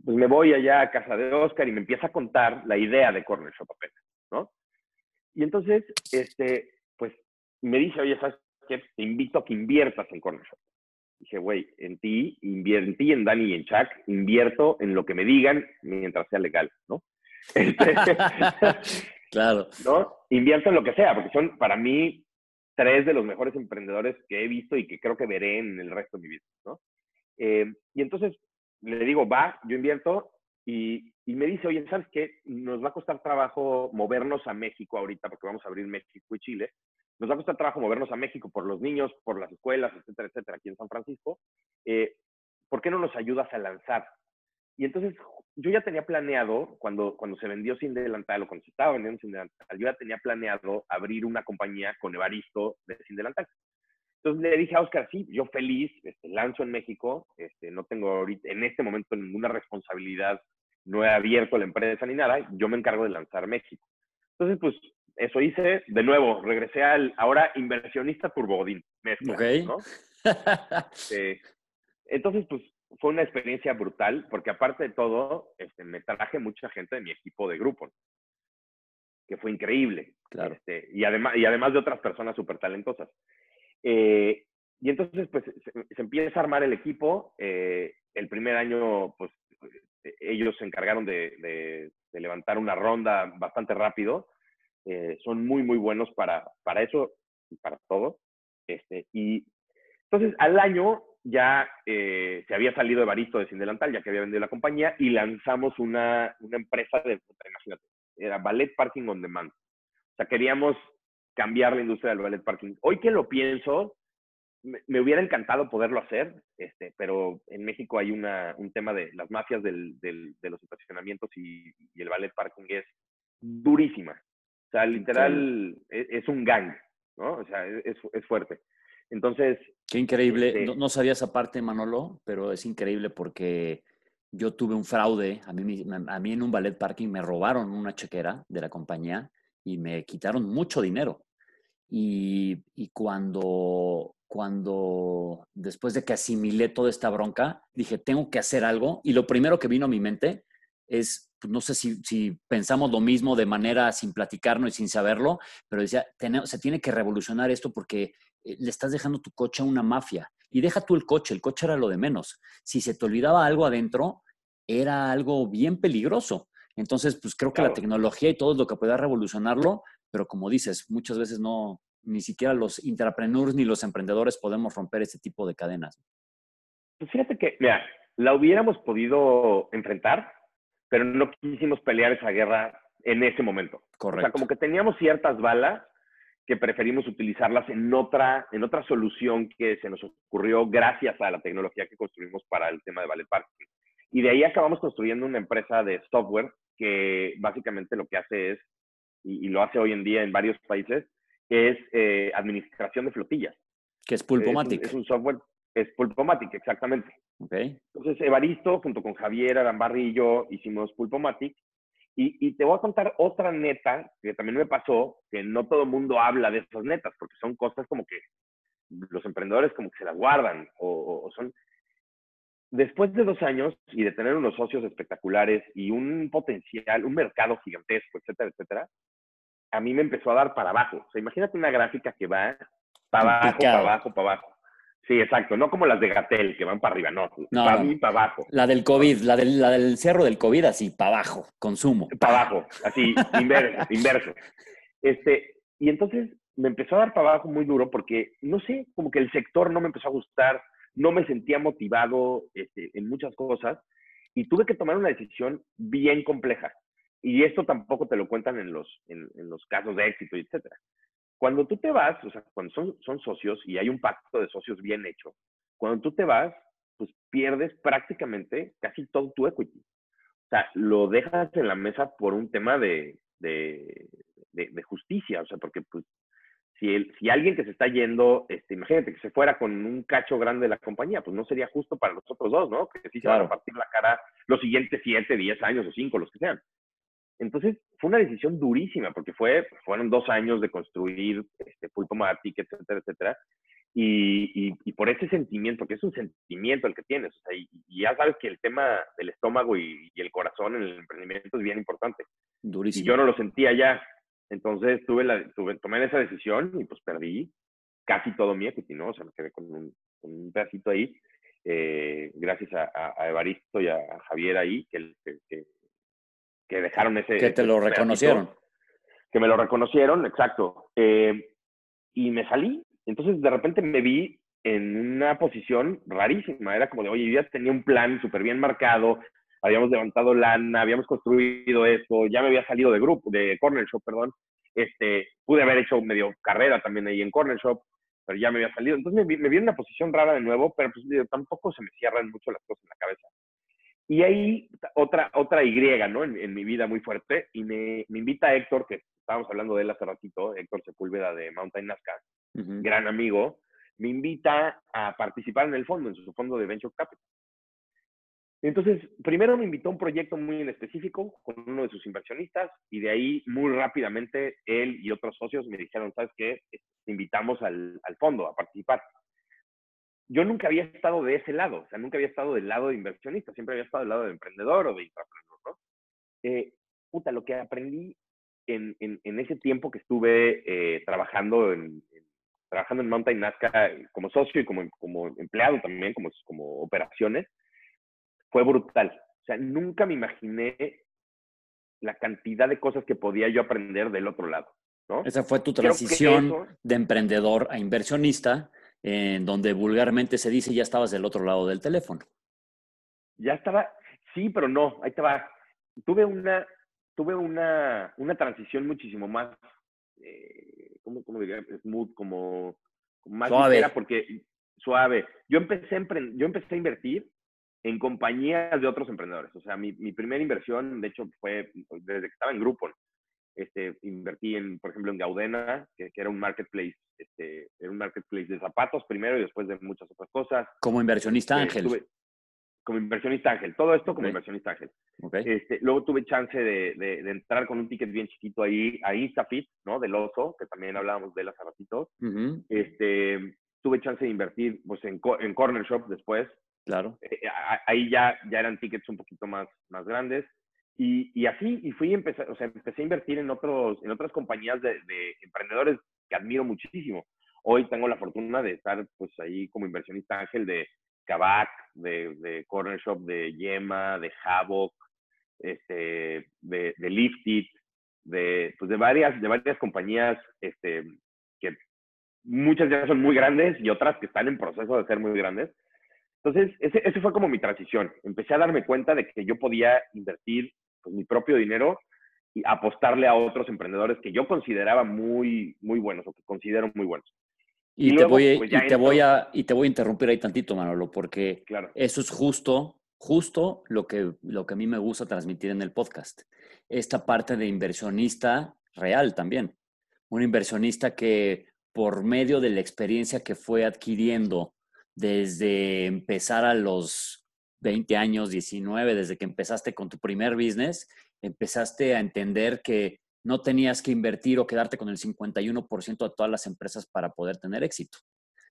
pues me voy allá a casa de Oscar y me empieza a contar la idea de Corner Shop apenas, ¿no? Y entonces, este, pues me dice, oye, ¿sabes qué? Te invito a que inviertas en Corner Shop. Dije, güey, en ti, en ti, en Dani y en Chuck, invierto en lo que me digan mientras sea legal, ¿no? Este, claro. ¿No? Invierto en lo que sea, porque son para mí tres de los mejores emprendedores que he visto y que creo que veré en el resto de mi vida, ¿no? Eh, y entonces le digo, va, yo invierto y, y, me dice, oye, ¿sabes qué? Nos va a costar trabajo movernos a México ahorita porque vamos a abrir México y Chile nos va a costar trabajo movernos a México por los niños, por las escuelas, etcétera, etcétera, aquí en San Francisco. Eh, ¿Por qué no nos ayudas a lanzar? Y entonces yo ya tenía planeado, cuando, cuando se vendió Sin Delantal o cuando se estaba vendiendo Sin Delantal, yo ya tenía planeado abrir una compañía con Evaristo de Sin Delantal. Entonces le dije a Oscar, sí, yo feliz, este, lanzo en México, este, no tengo ahorita, en este momento ninguna responsabilidad, no he abierto la empresa ni nada, yo me encargo de lanzar México. Entonces, pues eso hice. De nuevo, regresé al ahora inversionista turbodín. okay. ¿no? eh, entonces, pues fue una experiencia brutal, porque aparte de todo, este, me traje mucha gente de mi equipo de grupo, que fue increíble. Claro. Este, y, además, y además de otras personas súper talentosas. Eh, y entonces, pues, se, se, empieza a armar el equipo. Eh, el primer año, pues, ellos se encargaron de, de, de levantar una ronda bastante rápido eh, son muy, muy buenos para, para eso y para todo. Este, y entonces al año ya eh, se había salido Evaristo de Sin Delantal, ya que había vendido la compañía, y lanzamos una, una empresa de, imagínate, era Ballet Parking on Demand. O sea, queríamos cambiar la industria del ballet parking. Hoy que lo pienso, me, me hubiera encantado poderlo hacer, este, pero en México hay una, un tema de las mafias del, del, de los estacionamientos y, y, el ballet parking es durísima. O sea, literal sí. es, es, un gang, ¿no? O sea, es, es fuerte. Entonces... Qué increíble. Este... No, no, sabía esa parte, Manolo, pero es increíble porque yo tuve un fraude. A mí, a mí en un ballet parking me robaron una chequera de la compañía y me quitaron mucho dinero. Y, y cuando, cuando después de que asimilé toda esta bronca, dije, tengo que hacer algo. Y lo primero que vino a mi mente es pues, no sé si, si, pensamos lo mismo de manera sin platicarnos y sin saberlo, pero decía, se tiene que revolucionar esto porque eh, le estás dejando tu coche a una mafia. Y deja tú el coche, el coche era lo de menos. Si se te olvidaba algo adentro, era algo bien peligroso. Entonces, pues creo que claro. la tecnología y todo es lo que pueda revolucionarlo, pero como dices, muchas veces no, ni siquiera los intrapreneurs ni los emprendedores podemos romper ese tipo de cadenas. Pues fíjate que, mira, la hubiéramos podido enfrentar, pero no quisimos pelear esa guerra en ese momento. Correcto. O sea, como que teníamos ciertas balas que preferimos utilizarlas en otra, en otra solución que se nos ocurrió gracias a la tecnología que construimos para el tema de Ballet Parking. Y de ahí acabamos construyendo una empresa de software que básicamente lo que hace es, y, y lo hace hoy en día en varios países, es eh, administración de flotillas. Que es Pulpomatic. Es, es un software es Pulpomatic, exactamente. Okay. Entonces, Evaristo, junto con Javier Arambarri y yo, hicimos Pulpomatic. Y, y, te voy a contar otra neta que también me pasó, que no todo el mundo habla de esas netas, porque son cosas como que los emprendedores como que se las guardan, o, o, o son... Después de dos años y de tener unos socios espectaculares y un potencial, un mercado gigantesco, etcétera, etcétera, a mí me empezó a dar para abajo. O sea, imagínate una gráfica que va para abajo, para abajo, para abajo. Sí, exacto. No como las de Gatel, que van para arriba, no. para mí, para abajo. La del COVID, la del, la del cerro del COVID, así, para abajo, consumo. Para abajo, así, inverso, inverso. Este, y entonces me empezó a dar para abajo muy duro porque, no sé, como que el sector no me empezó a gustar, no me sentía motivado este, en muchas cosas y tuve que tomar una decisión bien compleja. Y esto tampoco te lo cuentan en los, en, los casos de éxito, etcétera. Cuando tú te vas, o sea, cuando son, son socios y hay un pacto de socios bien hecho, cuando tú te vas, pues pierdes prácticamente casi todo tu equity. O sea, lo dejas en la mesa por un tema de, de, de, justicia, o sea, porque pues si, el, si alguien que se está yendo, este, imagínate que se fuera con un cacho grande de la compañía, pues no sería justo para los otros dos, ¿no? Que sí se van a partir la cara los siguientes siete, diez años o cinco, los que sean. Entonces, fue una decisión durísima, porque fue, fueron dos años de construir este, Pulpomatic, etcétera, etcétera. Y, y, por ese sentimiento, que es un sentimiento el que tienes, o sea, y, ya sabes que el tema del estómago y, el corazón en el emprendimiento es bien importante. Durísimo. Y yo no lo sentía ya, entonces tuve la, tuve, tomé esa decisión y pues perdí casi todo mi equity, ¿no? O sea, me quedé con un, un pedacito ahí, eh, gracias a, a, Evaristo y a, Javier ahí, que, que, que dejaron ese... Que te lo reconocieron. Que me lo reconocieron, exacto. Eh, y me salí. Entonces de repente me vi en una posición rarísima. Era como de, oye, yo ya tenía un plan súper bien marcado, habíamos levantado lana, habíamos construido esto, ya me había salido de grupo, de Corner Shop, perdón. Este, pude haber hecho medio carrera también ahí en Corner Shop, pero ya me había salido. Entonces me, vi en una posición rara de nuevo, pero pues tampoco se me cierran mucho las cosas en la cabeza. Y ahí otra, otra Y, ¿no? En, mi vida muy fuerte, y me, me, invita Héctor, que estábamos hablando de él hace ratito, Héctor Sepúlveda de Mountain Nazca, gran amigo, me invita a participar en el fondo, en su fondo de Venture Capital. Entonces, primero me invitó a un proyecto muy en específico con uno de sus inversionistas y de ahí muy rápidamente él y otros socios me dijeron, ¿sabes qué? Te invitamos al, al fondo a participar. Yo nunca había estado de ese lado, o sea, nunca había estado del lado de inversionista, siempre había estado del lado de emprendedor o de intraprendedor, ¿no? Eh, puta, lo que aprendí en, en, en ese tiempo que estuve eh, trabajando en, trabajando en Mountain Nazca como socio y como, como empleado también, como, como operaciones, fue brutal. O sea, nunca me imaginé la cantidad de cosas que podía yo aprender del otro lado. ¿no? Esa fue tu transición de emprendedor a inversionista, en donde vulgarmente se dice ya estabas del otro lado del teléfono. Ya estaba, sí, pero no, ahí va. Tuve una, tuve una, una transición muchísimo más, eh, ¿cómo, ¿cómo, diría? Smooth, como, más suave. porque suave. Yo empecé, yo empecé a invertir en compañías de otros emprendedores. O sea, mi, mi primera inversión, de hecho, fue desde que estaba en grupo. Este, invertí en, por ejemplo, en Gaudena, que, que, era un marketplace, este, era un marketplace de zapatos primero y después de muchas otras cosas. Como inversionista este, ángel. como inversionista ángel, todo esto como inversionista ángel. Este, luego tuve chance de, de, entrar con un ticket bien chiquito ahí a Instafit, ¿no? Del oso, que también hablábamos de él hace ratito. este, tuve chance de invertir pues, en, en Corner Shop después, Claro. Eh, ahí ya, ya eran tickets un poquito más, más grandes. Y, y así, y fui, empecé, o sea, empecé a invertir en, otros, en otras compañías de, de, emprendedores que admiro muchísimo. Hoy tengo la fortuna de estar pues ahí como inversionista ángel de Kavak, de, de Corner Shop, de Yema, de Havoc, este, de, de Lifted, de, pues de, varias, de varias compañías este, que muchas ya son muy grandes y otras que están en proceso de ser muy grandes. Entonces, ese, ese, fue como mi transición. Empecé a darme cuenta de que yo podía invertir pues, mi propio dinero y apostarle a otros emprendedores que yo consideraba muy, muy buenos o que considero muy buenos. Y, te, voy, pues, y te voy a, y te voy a interrumpir ahí tantito, Manolo, porque claro. eso es justo, justo lo que, lo que a mí me gusta transmitir en el podcast. Esta parte de inversionista real también. Un inversionista que por medio de la experiencia que fue adquiriendo desde empezar a los 20 años, 19, desde que empezaste con tu primer business, empezaste a entender que no tenías que invertir o quedarte con el 51% de todas las empresas para poder tener éxito,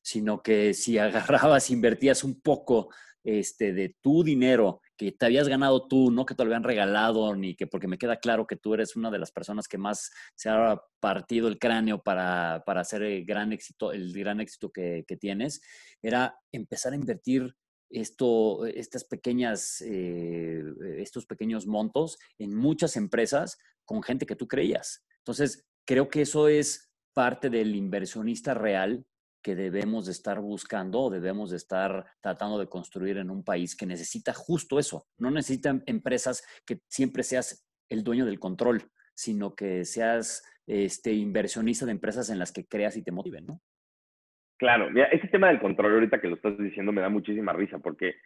sino que si agarrabas, invertías un poco este, de tu dinero que te habías ganado tú, no que te lo habían regalado, ni que porque me queda claro que tú eres una de las personas que más se ha partido el cráneo para, para hacer el gran éxito, el gran éxito que, que tienes, era empezar a invertir esto, estas pequeñas, eh, estos pequeños montos en muchas empresas con gente que tú creías. Entonces, creo que eso es parte del inversionista real que debemos de estar buscando o debemos de estar tratando de construir en un país que necesita justo eso. No necesitan empresas que siempre seas el dueño del control, sino que seas este inversionista de empresas en las que creas y te motiven, ¿no? Claro, mira, ese tema del control ahorita que lo estás diciendo me da muchísima risa porque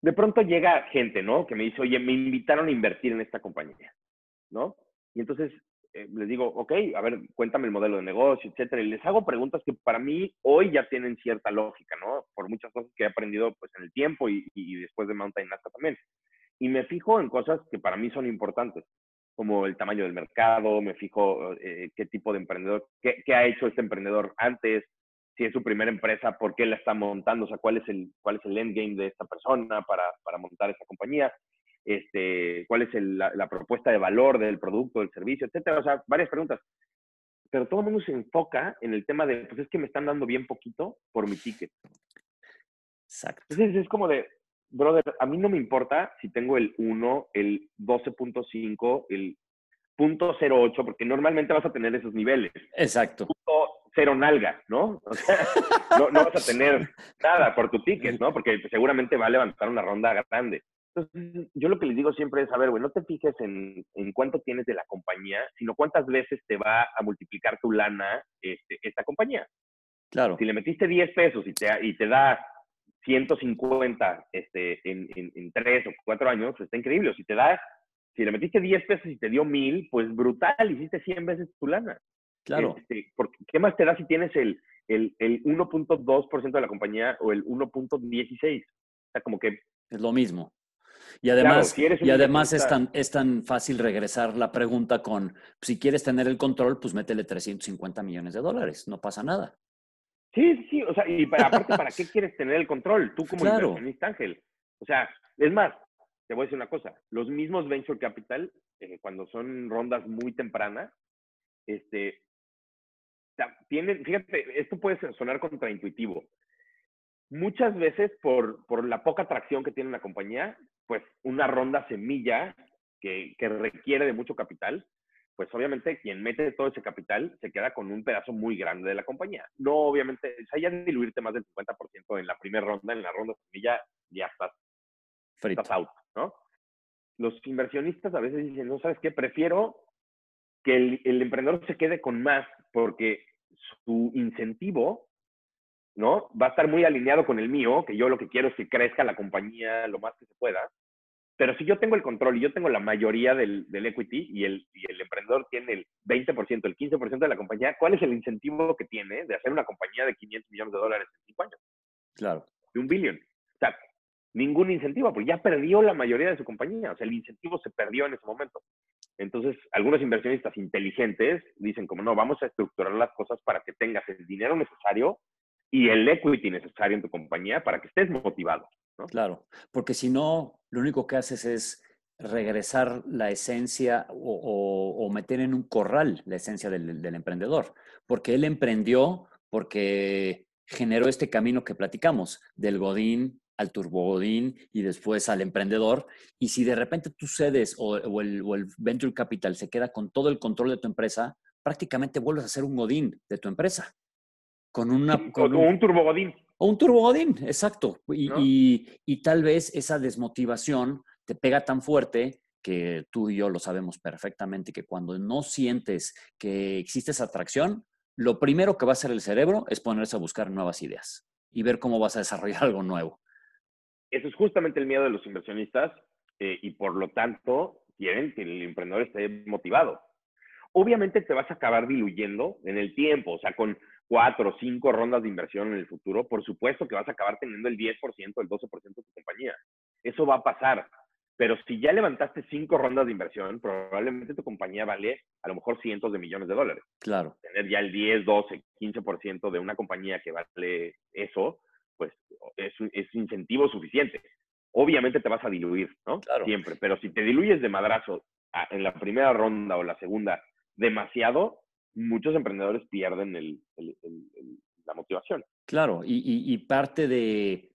de pronto llega gente, ¿no? Que me dice, oye, me invitaron a invertir en esta compañía, ¿no? Y entonces eh, les digo, ok, a ver, cuéntame el modelo de negocio, etcétera. Y les hago preguntas que para mí hoy ya tienen cierta lógica, ¿no? Por muchas cosas que he aprendido pues en el tiempo y, después de Mountain Nazca también. Y me fijo en cosas que para mí son importantes, como el tamaño del mercado, me fijo eh, qué tipo de emprendedor, qué, qué ha hecho este emprendedor antes, si es su primera empresa, por qué la está montando, o sea, cuál es el, cuál es el endgame de esta persona para, para montar esa compañía, este, cuál es la, propuesta de valor del producto, del servicio, etcétera. O sea, varias preguntas. Pero todo el mundo se enfoca en el tema de, pues es que me están dando bien poquito por mi ticket. Exacto. Entonces es como de, brother, a mí no me importa si tengo el 1, el 12.5, el .08, porque normalmente vas a tener esos niveles. Exacto cero nalga, ¿no? O sea, no, vas a tener nada por tu ticket, ¿no? Porque seguramente va a levantar una ronda grande. Entonces, yo lo que les digo siempre es, a ver, güey, no te fijes en, en, cuánto tienes de la compañía, sino cuántas veces te va a multiplicar tu lana este, esta compañía. Claro. Si le metiste 10 pesos y te, y te da 150 este, en, en, en 3 o 4 años, pues está increíble. O si te da, si le metiste 10 pesos y te dio 1000, pues brutal, hiciste 100 veces tu lana. Claro. Este, porque, ¿Qué más te da si tienes el, el, el 1.2% de la compañía o el 1.16? O sea, como que... Es lo mismo. Y además, y además es, tan, es tan fácil regresar la pregunta con, si quieres tener el control, pues métele 350 millones de dólares, no pasa nada. Sí, sí, o sea, y para, aparte, ¿para qué quieres tener el control? Tú como claro. inversionista, Ángel. O sea, es más, te voy a decir una cosa, los mismos venture capital, eh, cuando son rondas muy tempranas, este, tienen, fíjate, esto puede sonar contraintuitivo. Muchas veces por, por la poca atracción que tiene una compañía, pues una ronda semilla que, que requiere de mucho capital, pues obviamente quien mete todo ese capital se queda con un pedazo muy grande de la compañía. No, obviamente, o sea, ya diluirte más del 50% en la primera ronda, en la ronda semilla, ya estás, estás out, ¿no? Los inversionistas a veces dicen, no, ¿sabes qué? Prefiero que el, el, emprendedor se quede con más porque su incentivo, ¿no? Va a estar muy alineado con el mío, que yo lo que quiero es que crezca la compañía lo más que se pueda. Pero si yo tengo el control y yo tengo la mayoría del, del equity y el, y el emprendedor tiene el 20%, el 15% de la compañía, ¿cuál es el incentivo que tiene de hacer una compañía de 500 millones de dólares en 5 años? Claro. De un billón. O sea, ningún incentivo, porque ya perdió la mayoría de su compañía. O sea, el incentivo se perdió en ese momento. Entonces, algunos inversionistas inteligentes dicen como, no, vamos a estructurar las cosas para que tengas el dinero necesario y el equity necesario en tu compañía para que estés motivado. Claro, porque si no, lo único que haces es regresar la esencia o, meter en un corral la esencia del, emprendedor, porque él emprendió porque generó este camino que platicamos, del Godín al turbogodín y después al emprendedor. Y si de repente tú cedes o, el, venture capital se queda con todo el control de tu empresa, prácticamente vuelves a ser un godín de tu empresa. Con, una, con un, un turbogodín. O un turbogodín, exacto. Y, y, tal vez esa desmotivación te pega tan fuerte que tú y yo lo sabemos perfectamente, que cuando no sientes que existe esa atracción, lo primero que va a hacer el cerebro es ponerse a buscar nuevas ideas y ver cómo vas a desarrollar algo nuevo. Eso es justamente el miedo de los inversionistas eh, y por lo tanto quieren que el emprendedor esté motivado. Obviamente te vas a acabar diluyendo en el tiempo, o sea, con cuatro o cinco rondas de inversión en el futuro, por supuesto que vas a acabar teniendo el 10%, el 12% de tu compañía. Eso va a pasar. Pero si ya levantaste cinco rondas de inversión, probablemente tu compañía vale a lo mejor cientos de millones de dólares. Claro. Tener ya el 10, 12, 15% de una compañía que vale eso, pues es, es incentivo suficiente. Obviamente te vas a diluir, ¿no? Claro. Siempre. Pero si te diluyes de madrazo en la primera ronda o la segunda demasiado, muchos emprendedores pierden el, la motivación. Claro, y, parte de,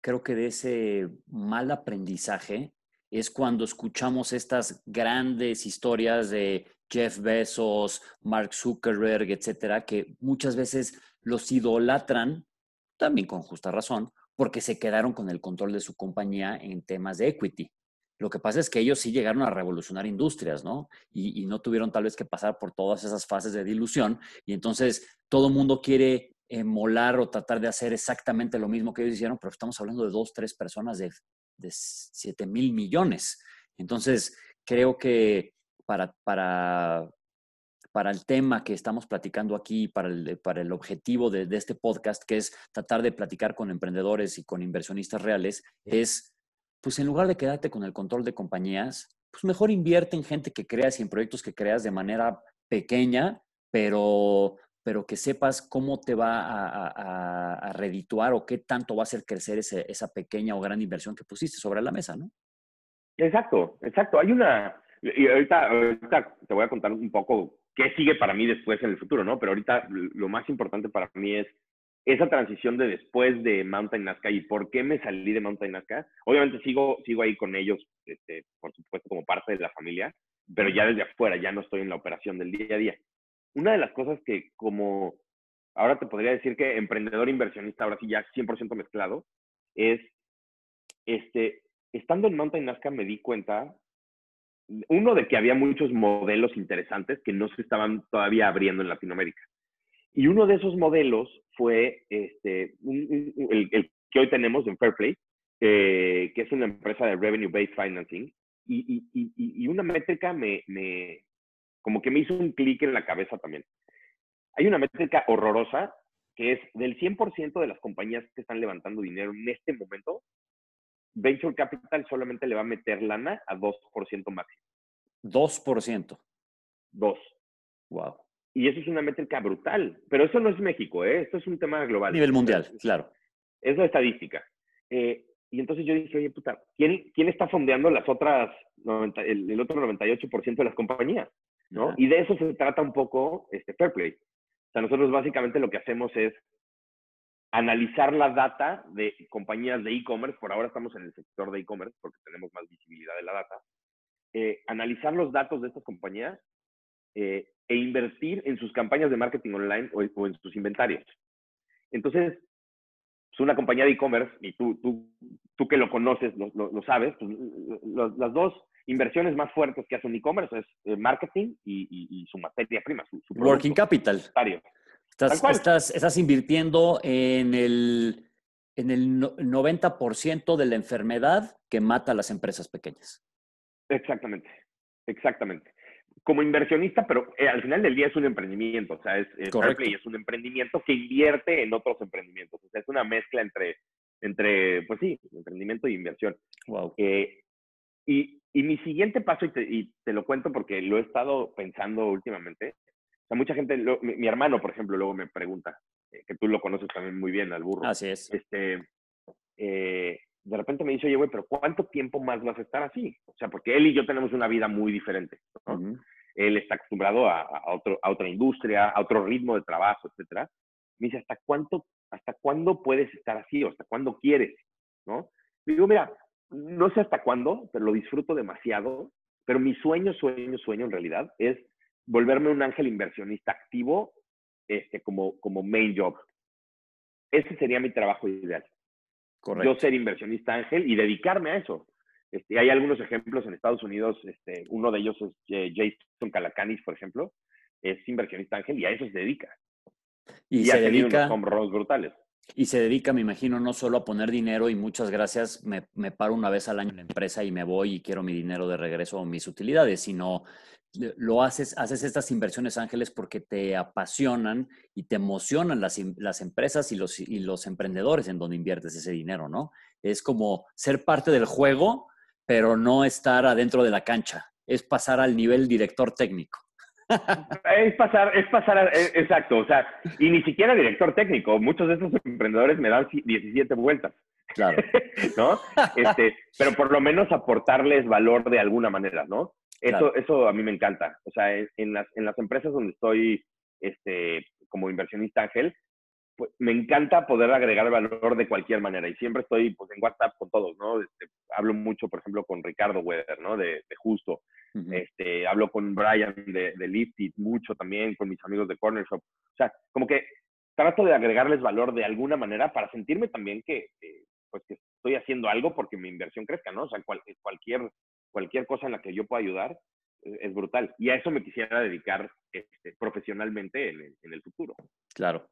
creo que de ese mal aprendizaje es cuando escuchamos estas grandes historias de Jeff Bezos, Mark Zuckerberg, etcétera, que muchas veces los idolatran, también con justa razón, porque se quedaron con el control de su compañía en temas de equity. Lo que pasa es que ellos sí llegaron a revolucionar industrias, ¿no? Y, no tuvieron tal vez que pasar por todas esas fases de dilución. Y entonces todo mundo quiere molar o tratar de hacer exactamente lo mismo que ellos hicieron, pero estamos hablando de dos, tres personas de, de 7 mil millones. Entonces, creo que para, para, para el tema que estamos platicando aquí, para el, para el objetivo de, de, este podcast, que es tratar de platicar con emprendedores y con inversionistas reales, es, pues en lugar de quedarte con el control de compañías, pues mejor invierte en gente que creas y en proyectos que creas de manera pequeña, pero pero que sepas cómo te va a, a, redituar o qué tanto va a hacer crecer esa pequeña o gran inversión que pusiste sobre la mesa, ¿no? Exacto, exacto. Hay una, y ahorita, ahorita te voy a contar un poco qué sigue para mí después en el futuro, ¿no? Pero ahorita lo más importante para mí es esa transición de después de Mountain Nazca y por qué me salí de Mountain Nazca. Obviamente sigo, sigo ahí con ellos, este, por supuesto, como parte de la familia, pero ya desde afuera, ya no estoy en la operación del día a día una de las cosas que como ahora te podría decir que emprendedor inversionista, ahora sí ya 100% mezclado, es, este, estando en Mountain Nazca me di cuenta, uno, de que había muchos modelos interesantes que no se estaban todavía abriendo en Latinoamérica. Y uno de esos modelos fue este, el, que hoy tenemos en Fairplay, eh, que es una empresa de Revenue Based Financing. Y, y, y una métrica me, me, como que me hizo un clic en la cabeza también. Hay una métrica horrorosa que es del 100% de las compañías que están levantando dinero en este momento, Venture Capital solamente le va a meter lana a 2% máximo. 2%. 2. Wow. Y eso es una métrica brutal. Pero eso no es México, ¿eh? Esto es un tema global. A nivel mundial, claro. Es la estadística. Eh, y entonces yo dije, oye, puta, ¿quién, quién está fondeando las otras, el, el, otro 98% de las compañías? ¿no? Y de eso se trata un poco este Fairplay. O sea, nosotros básicamente lo que hacemos es analizar la data de compañías de e-commerce, por ahora estamos en el sector de e-commerce porque tenemos más visibilidad de la data, eh, analizar los datos de estas compañías eh, e invertir en sus campañas de marketing online o, en sus inventarios. Entonces, es pues, una compañía de e-commerce, y tú, tú, tú que lo conoces, lo, lo, sabes, pues, las dos inversiones más fuertes que hace un e-commerce es eh, marketing y, su materia prima, su, Working capital. Estás, estás, estás, invirtiendo en el, en el 90% de la enfermedad que mata a las empresas pequeñas. Exactamente, exactamente. Como inversionista, pero eh, al final del día es un emprendimiento, o sea, es, es, es un emprendimiento que invierte en otros emprendimientos, o sea, es una mezcla entre, entre pues sí, emprendimiento e inversión. Wow. Eh, y, y mi siguiente paso, y te, y te, lo cuento porque lo he estado pensando últimamente, o sea, mucha gente, mi, hermano, por ejemplo, luego me pregunta, eh, que tú lo conoces también muy bien, al burro. Así es. Este, de repente me dice, oye, güey, pero ¿cuánto tiempo más vas a estar así? O sea, porque él y yo tenemos una vida muy diferente. ¿no? Él está acostumbrado a, a, otro, a otra industria, a otro ritmo de trabajo, etcétera. Me dice, ¿hasta cuánto, hasta cuándo puedes estar así o hasta cuándo quieres? ¿No? digo, mira, no sé hasta cuándo, pero lo disfruto demasiado. Pero mi sueño, sueño, sueño en realidad es volverme un ángel inversionista activo este, como, como main job. Ese sería mi trabajo ideal. Correcto. Yo ser inversionista ángel y dedicarme a eso. Este, hay algunos ejemplos en Estados Unidos, este, uno de ellos es eh, Jason Calacanis, por ejemplo, es inversionista ángel y a eso se dedica. Y, y se dedica... Unos home brutales. Y se dedica, me imagino, no solo a poner dinero y muchas gracias, me, me, paro una vez al año en la empresa y me voy y quiero mi dinero de regreso o mis utilidades, sino lo haces, haces estas inversiones ángeles porque te apasionan y te emocionan las, las empresas y los, y los emprendedores en donde inviertes ese dinero, ¿no? Es como ser parte del juego, pero no estar adentro de la cancha, es pasar al nivel director técnico. Es pasar, es pasar, eh, exacto, o sea, y ni siquiera director técnico. Muchos de estos emprendedores me dan 17 vueltas. Claro. ¿No? Este, pero por lo menos aportarles valor de alguna manera, ¿no? Eso, eso a mí me encanta. O sea, en, las, en las empresas donde estoy este, como inversionista ángel, pues, me encanta poder agregar valor de cualquier manera y siempre estoy pues, en WhatsApp con todos, ¿no? Este, hablo mucho, por ejemplo, con Ricardo Weber, ¿no? De, Justo. este, hablo con Brian de, de Lifted mucho también, con mis amigos de Corner Shop. O sea, como que trato de agregarles valor de alguna manera para sentirme también que, pues, que estoy haciendo algo porque mi inversión crezca, ¿no? O sea, cualquier, cualquier cosa en la que yo pueda ayudar eh, es brutal. Y a eso me quisiera dedicar este, profesionalmente en, en el futuro. Claro.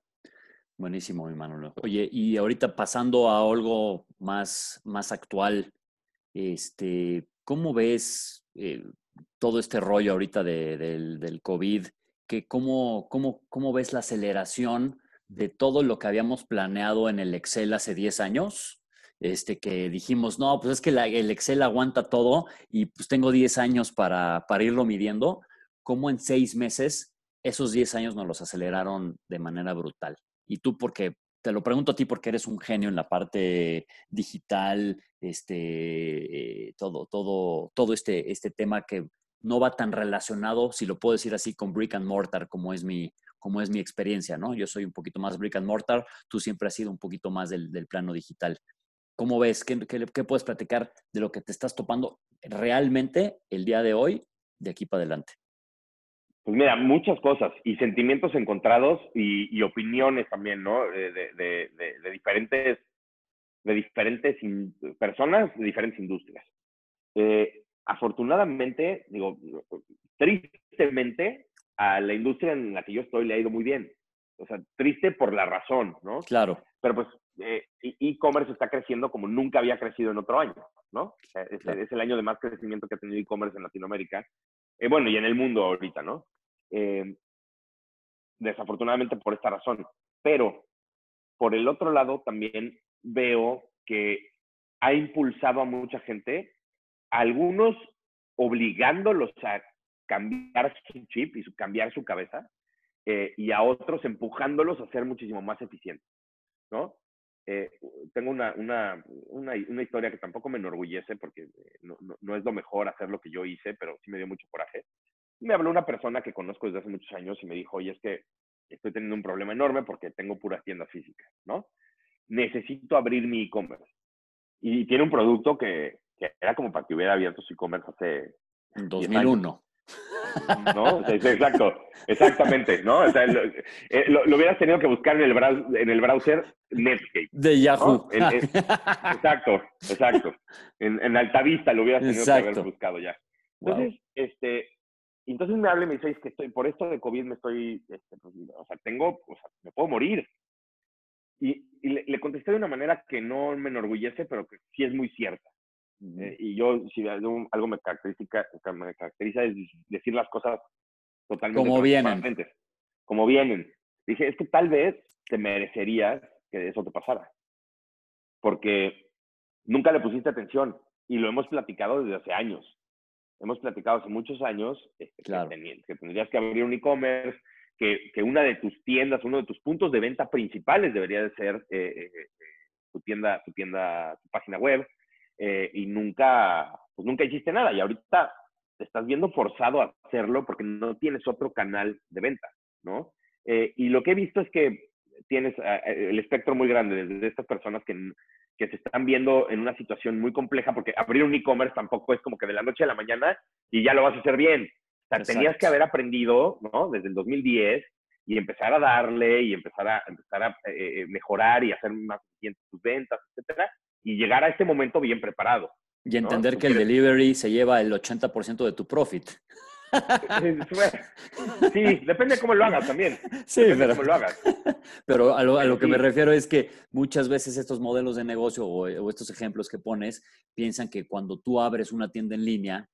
Buenísimo, mi Manolo. Oye, y ahorita pasando a algo más, más actual, este, ¿cómo ves eh, todo este rollo ahorita del, del, COVID? Que cómo, cómo, ¿Cómo ves la aceleración de todo lo que habíamos planeado en el Excel hace 10 años? Este, que dijimos, no, pues es que el Excel aguanta todo y pues tengo 10 años para, para irlo midiendo. ¿Cómo en seis meses esos 10 años nos los aceleraron de manera brutal? Y tú porque, te lo pregunto a ti porque eres un genio en la parte digital, este, eh, todo, todo, todo este, este tema que no va tan relacionado, si lo puedo decir así, con brick and mortar, como es mi, como es mi experiencia, ¿no? Yo soy un poquito más brick and mortar, tú siempre has sido un poquito más del, del plano digital. ¿Cómo ves? ¿Qué, ¿Qué, qué, puedes platicar de lo que te estás topando realmente el día de hoy, de aquí para adelante? Pues mira, muchas cosas y sentimientos encontrados y, opiniones también, ¿no? De, de, de, diferentes, de diferentes personas, de diferentes industrias. Eh, afortunadamente, digo, tristemente, a la industria en la que yo estoy le ha ido muy bien. O sea, triste por la razón, ¿no? Claro. Pero pues eh, e-commerce está creciendo como nunca había crecido en otro año, ¿no? Es, es el año de más crecimiento que ha tenido e-commerce en Latinoamérica eh, bueno, y en el mundo ahorita, ¿no? Eh, desafortunadamente por esta razón. Pero por el otro lado también veo que ha impulsado a mucha gente, algunos obligándolos a cambiar su chip y cambiar su cabeza, eh, y a otros empujándolos a ser muchísimo más eficientes, ¿no? tengo una, una, una, una, historia que tampoco me enorgullece porque no, no, es lo mejor hacer lo que yo hice, pero sí me dio mucho coraje me habló una persona que conozco desde hace muchos años y me dijo, oye, es que estoy teniendo un problema enorme porque tengo puras tiendas físicas, ¿no? Necesito abrir mi e-commerce. Y tiene un producto que, era como para que hubiera abierto su e-commerce hace... En 2001. ¿No? Exacto, exactamente, ¿no? O sea, eh, lo, hubieras tenido que buscar en el, browser, en el browser Netscape. De Yahoo. exacto, exacto. En, en Altavista lo hubieras tenido que haber buscado ya. Entonces, este, y entonces me habla y me dice, es que estoy, por esto de COVID me estoy, este, pues, o sea, tengo, o sea, me puedo morir. Y, y le, contesté de una manera que no me enorgullece, pero que sí es muy cierta. Eh, y yo, si algo, algo me, caracteriza, me caracteriza es decir las cosas totalmente como vienen. Como vienen. Dije, es que tal vez te merecerías que eso te pasara. Porque nunca le pusiste atención y lo hemos platicado desde hace años hemos platicado hace muchos años este, que, tendrías que abrir un e-commerce, que, que, una de tus tiendas, uno de tus puntos de venta principales debería de ser eh, eh, eh, tu tienda, tu tienda, tu página web, y nunca, pues nunca hiciste nada. Y ahorita te estás viendo forzado a hacerlo porque no tienes otro canal de venta, ¿no? y lo que he visto es que tienes el espectro muy grande desde estas personas que que se están viendo en una situación muy compleja, porque abrir un e-commerce tampoco es como que de la noche a la mañana y ya lo vas a hacer bien. O sea, tenías que haber aprendido, ¿no? Desde el 2010 y empezar a darle y empezar a, empezar a eh, eh, mejorar y hacer más eficientes tus ventas, etcétera, y llegar a este momento bien preparado. Y entender que el delivery se lleva el 80% de tu profit. Sí, depende de cómo lo hagas también. Sí, pero, cómo lo hagas. pero a lo, que me refiero es que muchas veces estos modelos de negocio o, o, estos ejemplos que pones piensan que cuando tú abres una tienda en línea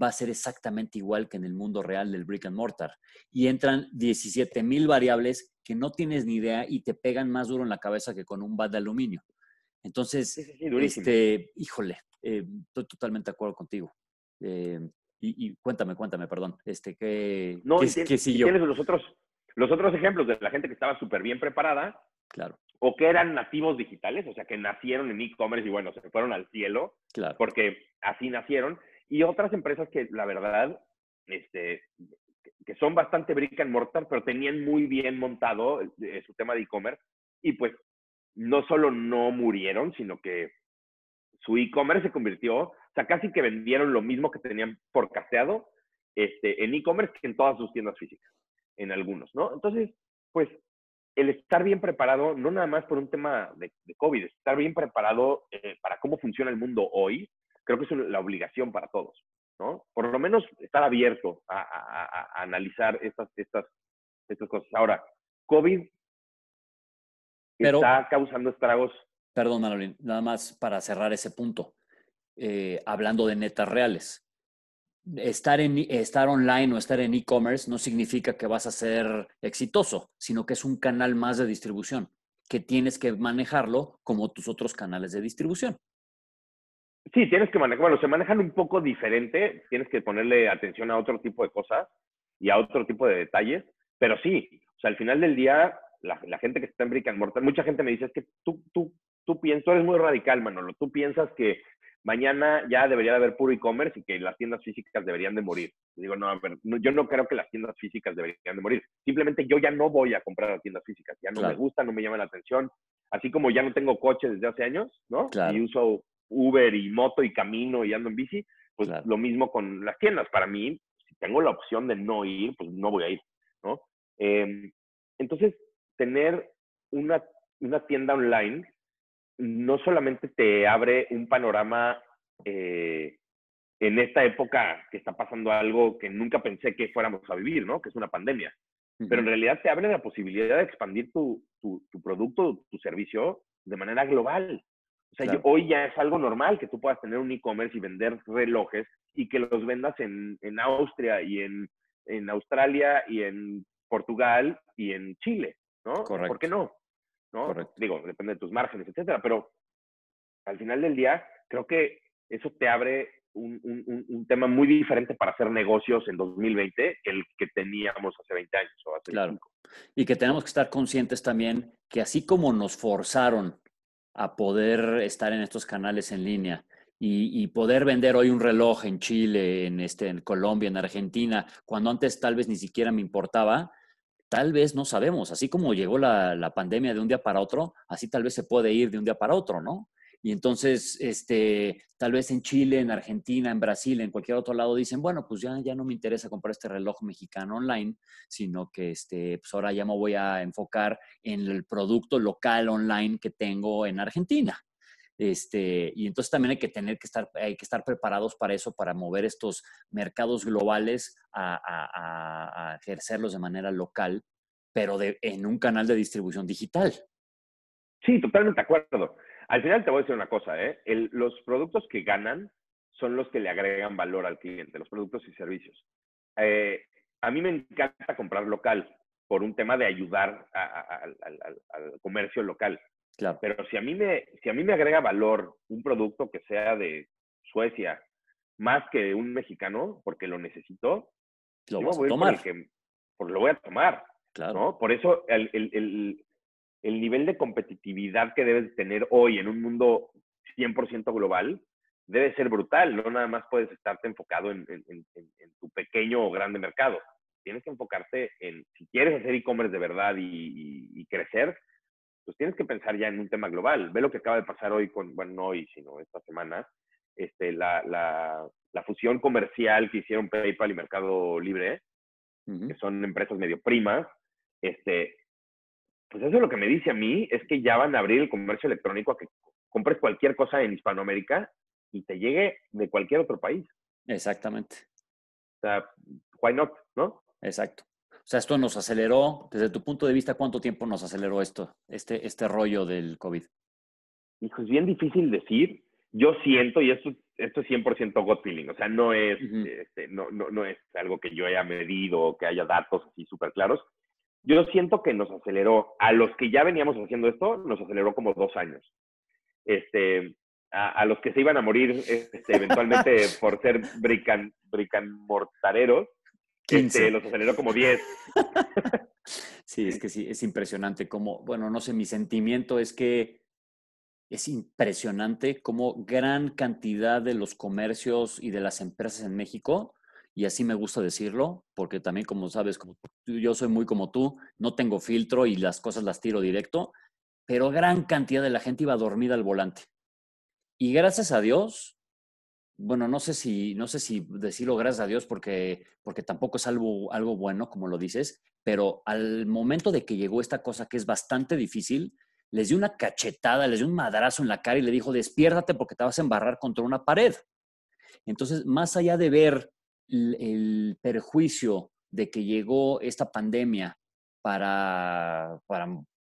va a ser exactamente igual que en el mundo real del brick and mortar. Y entran 17 mil variables que no tienes ni idea y te pegan más duro en la cabeza que con un bat de aluminio. Entonces, este, híjole, eh, estoy totalmente de acuerdo contigo. Eh, y, cuéntame, cuéntame, perdón, este, ¿qué, no, ¿qué, tienes, tienes los otros, los otros ejemplos de la gente que estaba súper bien preparada. Claro. O que eran nativos digitales, o sea, que nacieron en e-commerce y bueno, se fueron al cielo. Claro. Porque así nacieron. Y otras empresas que, la verdad, este, que son bastante brick and mortar, pero tenían muy bien montado eh, su tema de e-commerce. Y pues, no solo no murieron, sino que su e-commerce se convirtió, o sea, casi que vendieron lo mismo que tenían por casteado este, en e-commerce que en todas sus tiendas físicas, en algunos, ¿no? Entonces, pues, el estar bien preparado, no nada más por un tema de, COVID, estar bien preparado eh, para cómo funciona el mundo hoy, creo que es la obligación para todos, ¿no? Por lo menos estar abierto a, analizar estas, estas, estas cosas. Ahora, COVID está causando estragos Perdón, Manolín, nada más para cerrar ese punto. Eh, hablando de netas reales. Estar, en, estar online o estar en e-commerce no significa que vas a ser exitoso, sino que es un canal más de distribución, que tienes que manejarlo como tus otros canales de distribución. Sí, tienes que manejar, bueno, se manejan un poco diferente, tienes que ponerle atención a otro tipo de cosas y a otro tipo de detalles, pero sí, o sea, al final del día, la, gente que está en Brick and Mortar, mucha gente me dice, es que tú, tú tú piensas, tú eres muy radical, Manolo, tú piensas que mañana ya debería de haber puro e-commerce y que las tiendas físicas deberían de morir. Digo, no, yo no creo que las tiendas físicas deberían de morir. Simplemente yo ya no voy a comprar las tiendas físicas. Ya no me gusta, no me llama la atención. Así como ya no tengo coche desde hace años, ¿no? Y uso Uber y moto y camino y ando en bici, pues lo mismo con las tiendas. Para mí, si tengo la opción de no ir, pues no voy a ir, ¿no? Em, entonces, tener una, una tienda online no solamente te abre un panorama eh, en esta época que está pasando algo que nunca pensé que fuéramos a vivir, ¿no? Que es una pandemia. Pero en realidad te abre la posibilidad de expandir tu, tu, producto, tu servicio de manera global. O sea, hoy ya es algo normal que tú puedas tener un e-commerce y vender relojes y que los vendas en, en Austria y en, en, Australia y en Portugal y en Chile, ¿no? Correcto. ¿Por qué no? ¿No? Digo, depende de tus márgenes, etcétera, pero al final del día, creo que eso te abre un, un, tema muy diferente para hacer negocios en 2020 que el que teníamos hace 20 años o hace claro. Y que tenemos que estar conscientes también que así como nos forzaron a poder estar en estos canales en línea y, y, poder vender hoy un reloj en Chile, en, este, en Colombia, en Argentina, cuando antes tal vez ni siquiera me importaba, Tal vez no sabemos, así como llegó la, pandemia de un día para otro, así tal vez se puede ir de un día para otro, ¿no? Y entonces, este, tal vez en Chile, en Argentina, en Brasil, en cualquier otro lado, dicen, bueno, pues ya, ya no me interesa comprar este reloj mexicano online, sino que este, pues ahora ya me voy a enfocar en el producto local online que tengo en Argentina. Este, y entonces también hay que tener que estar, hay que estar preparados para eso, para mover estos mercados globales a, ejercerlos de manera local, pero en un canal de distribución digital. Sí, totalmente de acuerdo. Al final te voy a decir una cosa, ¿eh? los productos que ganan son los que le agregan valor al cliente, los productos y servicios. Eh, a mí me encanta comprar local por un tema de ayudar al comercio local. Pero si a, mí me, si a mí me agrega valor un producto que sea de Suecia más que un mexicano, porque lo necesito, lo voy a tomar. Por lo voy a tomar. Claro. Por eso el, el, el, nivel de competitividad que debes tener hoy en un mundo 100% global debe ser brutal. No nada más puedes estarte enfocado en, en, en, tu pequeño o grande mercado. Tienes que enfocarte en, si quieres hacer e-commerce de verdad y, y crecer, pues tienes que pensar ya en un tema global. Ve lo que acaba de pasar hoy con, bueno, no hoy, sino esta semana, este, la, la, la fusión comercial que hicieron PayPal y Mercado Libre, que son empresas medio primas, este, pues eso lo que me dice a mí es que ya van a abrir el comercio electrónico a que compres cualquier cosa en Hispanoamérica y te llegue de cualquier otro país. Exactamente. O sea, why not, ¿no? Exacto. O sea, esto nos aceleró, desde tu punto de vista, ¿cuánto tiempo nos aceleró esto, este, este rollo del COVID? Hijo, es bien difícil decir. Yo siento, y esto, esto es 100% gut feeling, o sea, no es, este, no, no, no es algo que yo haya medido o que haya datos así súper claros. Yo siento que nos aceleró, a los que ya veníamos haciendo esto, nos aceleró como dos años. Este, a, los que se iban a morir este, eventualmente por ser brican, bricanmortareros, este, los aceleró como 10. sí, es que sí, es impresionante como, bueno, no sé, mi sentimiento es que es impresionante cómo gran cantidad de los comercios y de las empresas en México, y así me gusta decirlo, porque también como sabes, como yo soy muy como tú, no tengo filtro y las cosas las tiro directo, pero gran cantidad de la gente iba dormida al volante. Y gracias a Dios, bueno, no sé si, no sé si decirlo gracias a Dios porque, porque tampoco es algo, algo bueno, como lo dices, pero al momento de que llegó esta cosa que es bastante difícil, les dio una cachetada, les dio un madrazo en la cara y le dijo, despiértate porque te vas a embarrar contra una pared. Entonces, más allá de ver el, perjuicio de que llegó esta pandemia para, para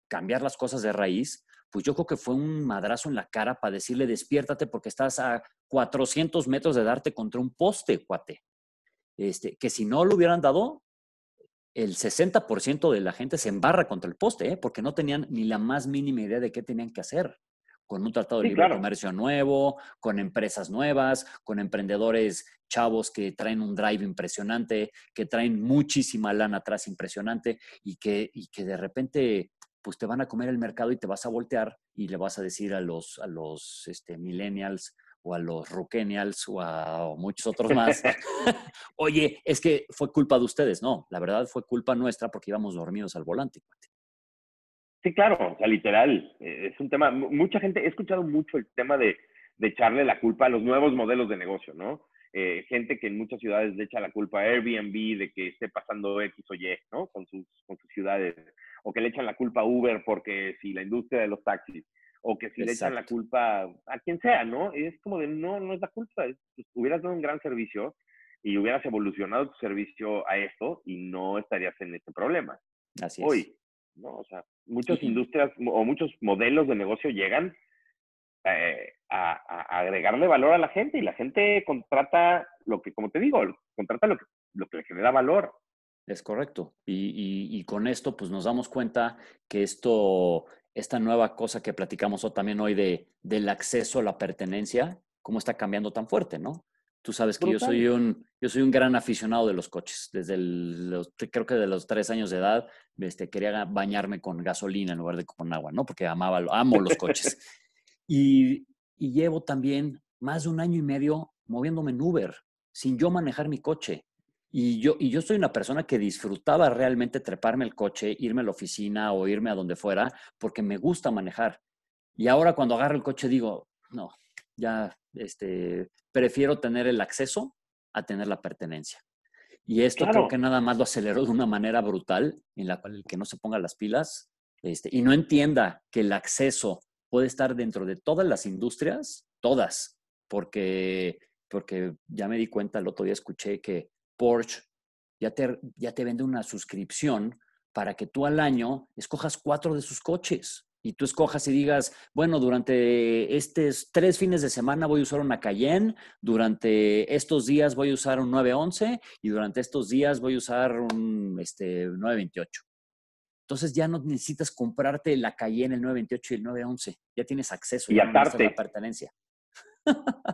cambiar las cosas de raíz, pues yo creo que fue un madrazo en la cara para decirle, despiértate porque estás a 400 metros de darte contra un poste, cuate. Este, que si no lo hubieran dado, el 60% de la gente se embarra contra el poste, ¿eh? porque no tenían ni la más mínima idea de qué tenían que hacer. Con un tratado de libre comercio nuevo, con empresas nuevas, con emprendedores chavos que traen un drive impresionante, que traen muchísima lana atrás impresionante y que, y que de repente pues te van a comer el mercado y te vas a voltear y le vas a decir a los, a los este, millennials o a los Rukenials o a muchos otros más, oye, es que fue culpa de ustedes. No, la verdad fue culpa nuestra porque íbamos dormidos al volante. Sí, claro, o sea, literal, eh, es un tema, mucha gente, he escuchado mucho el tema de, de echarle la culpa a los nuevos modelos de negocio, ¿no? Eh, gente que en muchas ciudades le echa la culpa a Airbnb de que esté pasando X o Y, ¿no? Con sus, con sus ciudades. O que le echan la culpa a Uber porque si la industria de los taxis o que si le echan la culpa a quien sea, ¿no? Es como de, no, no es la culpa, pues, hubieras dado un gran servicio y hubieras evolucionado tu servicio a esto y no estarías en este problema. Así Hoy, ¿no? O sea, muchas industrias o muchos modelos de negocio llegan eh, a, agregarle valor a la gente y la gente contrata lo que, como te digo, contrata lo que, lo que le genera valor. Es correcto. Y, y, con esto, pues nos damos cuenta que esto esta nueva cosa que platicamos también hoy de, del acceso a la pertenencia, cómo está cambiando tan fuerte, ¿no? Tú sabes que yo soy, un, yo soy un gran aficionado de los coches. Desde los, creo que de los tres años de edad este, quería bañarme con gasolina en lugar de con agua, ¿no? Porque amaba, amo los coches. y, y llevo también más de un año y medio moviéndome en Uber, sin yo manejar mi coche. Y yo, y yo soy una persona que disfrutaba realmente treparme el coche, irme a la oficina o irme a donde fuera, porque me gusta manejar. Y ahora cuando agarro el coche digo, no, ya este, prefiero tener el acceso a tener la pertenencia. Y esto creo que nada más lo aceleró de una manera brutal, en la cual el que no se ponga las pilas este, y no entienda que el acceso puede estar dentro de todas las industrias, todas, porque, porque ya me di cuenta, el otro día escuché que Porsche ya te, ya te vende una suscripción para que tú al año escojas cuatro de sus coches y tú escojas y digas, bueno, durante estos tres fines de semana voy a usar una Cayenne, durante estos días voy a usar un 911 y durante estos días voy a usar un este, 928. Entonces ya no necesitas comprarte la Cayenne, el 928 y el 911. Ya tienes acceso y a la pertenencia.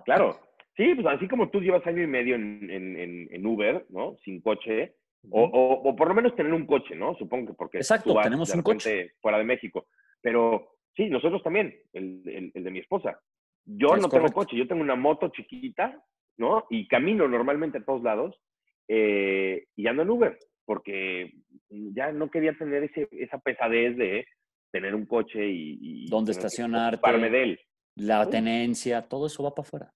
Claro. Sí, pues así como tú llevas año y medio en, en, en Uber, ¿no? Sin coche, o, o, por lo menos tener un coche, ¿no? Supongo que porque Exacto, tenemos un coche. fuera de México. Pero sí, nosotros también, el, el, de mi esposa. Yo no tengo coche, yo tengo una moto chiquita, ¿no? Y camino normalmente a todos lados eh, y ando en Uber, porque ya no quería tener ese, esa pesadez de tener un coche y... y ¿Dónde estacionarte? de él. La tenencia, todo eso va para afuera.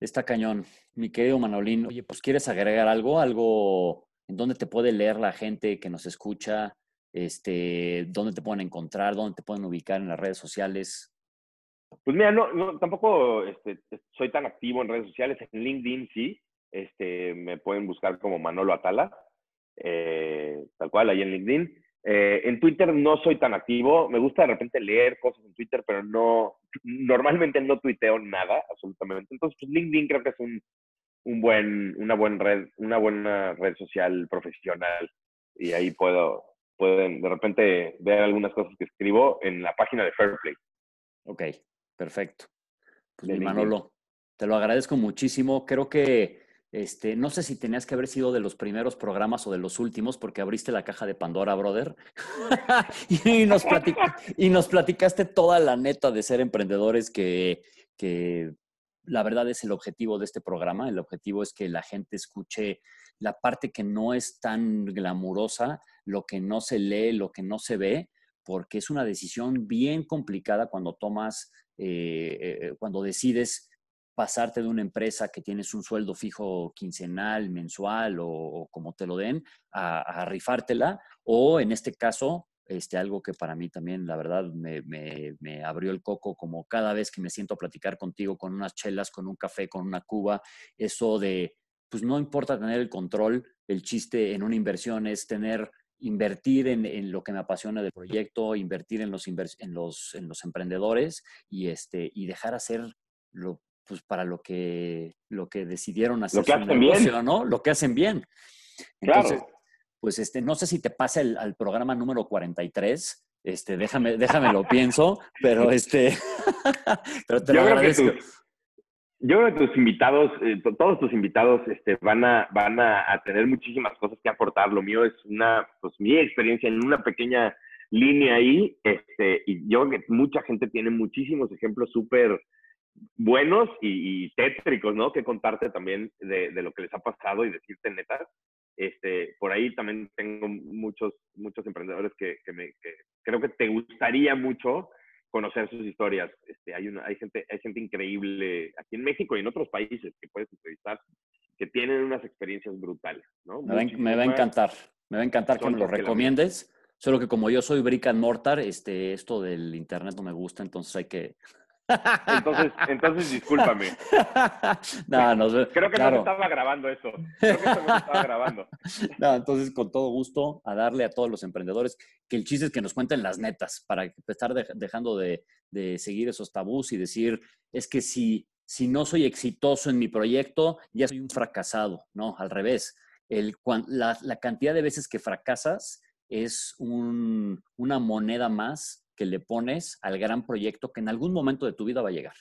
Está cañón. Mi querido Manolín, oye, pues ¿quieres agregar algo? Algo en donde te puede leer la gente que nos escucha, este, dónde te pueden encontrar, dónde te pueden ubicar en las redes sociales. Pues mira, no, tampoco este, soy tan activo en redes sociales. En LinkedIn sí, este, me pueden buscar como Manolo Atala, eh, tal cual, ahí en LinkedIn. Eh, en Twitter no soy tan activo. Me gusta de repente leer cosas en Twitter, pero no, normalmente no tuiteo nada, absolutamente. Entonces, pues, LinkedIn creo que es un, un buen, una, buena red, una buena red social profesional. Y ahí puedo, pueden de repente ver algunas cosas que escribo en la página de Fairplay. Ok, perfecto. Pues Manolo, te lo agradezco muchísimo. Creo que este, no sé si tenías que haber sido de los primeros programas o de los últimos, porque abriste la caja de Pandora, brother. y, nos platicaste toda la neta de ser emprendedores que, que la verdad es el objetivo de este programa. El objetivo es que la gente escuche la parte que no es tan glamurosa, lo que no se lee, lo que no se ve, porque es una decisión bien complicada cuando tomas, eh, eh, cuando decides pasarte de una empresa que tienes un sueldo fijo quincenal, mensual o, como te lo den, a, rifártela, o en este caso, este, algo que para mí también, la verdad, me, me, abrió el coco, como cada vez que me siento a platicar contigo con unas chelas, con un café, con una cuba, eso de, pues no importa tener el control, el chiste en una inversión es tener invertir en, en, lo que me apasiona del proyecto, invertir en los, en los, en los emprendedores y, este, y dejar hacer lo, pues para lo que, lo que decidieron hacer. Lo que hacen bien. ¿no? Lo que hacen bien. Entonces, pues este, no sé si te pasa el, al programa número 43. Este, déjame, déjame lo pienso, pero este, pero te lo agradezco. yo creo que tus invitados, eh, todos tus invitados, este, van a, van a, tener muchísimas cosas que aportar. Lo mío es una, pues mi experiencia en una pequeña línea ahí, este, y yo creo que mucha gente tiene muchísimos ejemplos súper buenos y, tétricos, ¿no? Que contarte también de, lo que les ha pasado y decirte netas. Este, por ahí también tengo muchos, muchos emprendedores que, me, creo que te gustaría mucho conocer sus historias. Este, hay, una, hay, gente, hay gente increíble aquí en México y en otros países que puedes entrevistar que tienen unas experiencias brutales, ¿no? Me, va, a encantar, me va a encantar que me lo recomiendes. Solo que como yo soy brick and mortar, este, esto del internet no me gusta, entonces hay que, entonces, entonces discúlpame. No, no, Creo que no se estaba grabando eso. Creo que no se estaba grabando. No, entonces con todo gusto a darle a todos los emprendedores que el chiste es que nos cuenten las netas para estar dejando de, seguir esos tabús y decir, es que si, si no soy exitoso en mi proyecto, ya soy un fracasado. No, al revés. El, la, la cantidad de veces que fracasas es un, una moneda más que le pones al gran proyecto que en algún momento de tu vida va a llegar.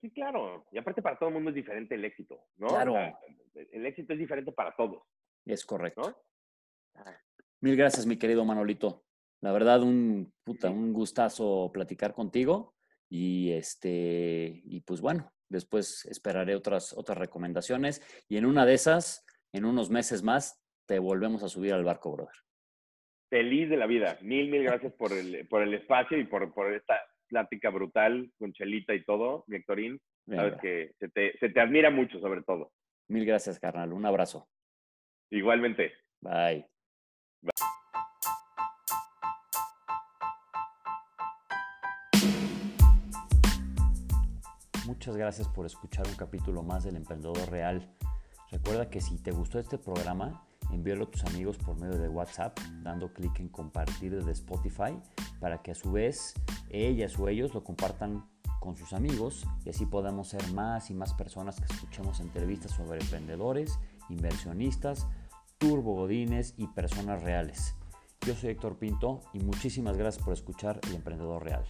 Sí, claro. Y aparte para todo el mundo es diferente el éxito, ¿no? Claro. el éxito es diferente para todos. Es correcto. Mil gracias, mi querido Manolito. La verdad, un, puta, un gustazo platicar contigo. Y este, y pues bueno, después esperaré otras, otras recomendaciones. Y en una de esas, en unos meses más, te volvemos a subir al barco, brother feliz de la vida. Mil, mil gracias por el, por el espacio y por, por esta plática brutal con Chelita y todo, Victorín. Sabes que se te, se te admira mucho, sobre todo. Mil gracias, carnal. Un abrazo. Igualmente. Bye. Muchas gracias por escuchar un capítulo más del Emprendedor Real. Recuerda que si te gustó este programa, envíalo a tus amigos por medio de WhatsApp, dando clic en compartir desde Spotify, para que a su vez ellas o ellos lo compartan con sus amigos y así podamos ser más y más personas que escuchemos entrevistas sobre emprendedores, inversionistas, turbogodines y personas reales. Yo soy Héctor Pinto y muchísimas gracias por escuchar El Emprendedor Real.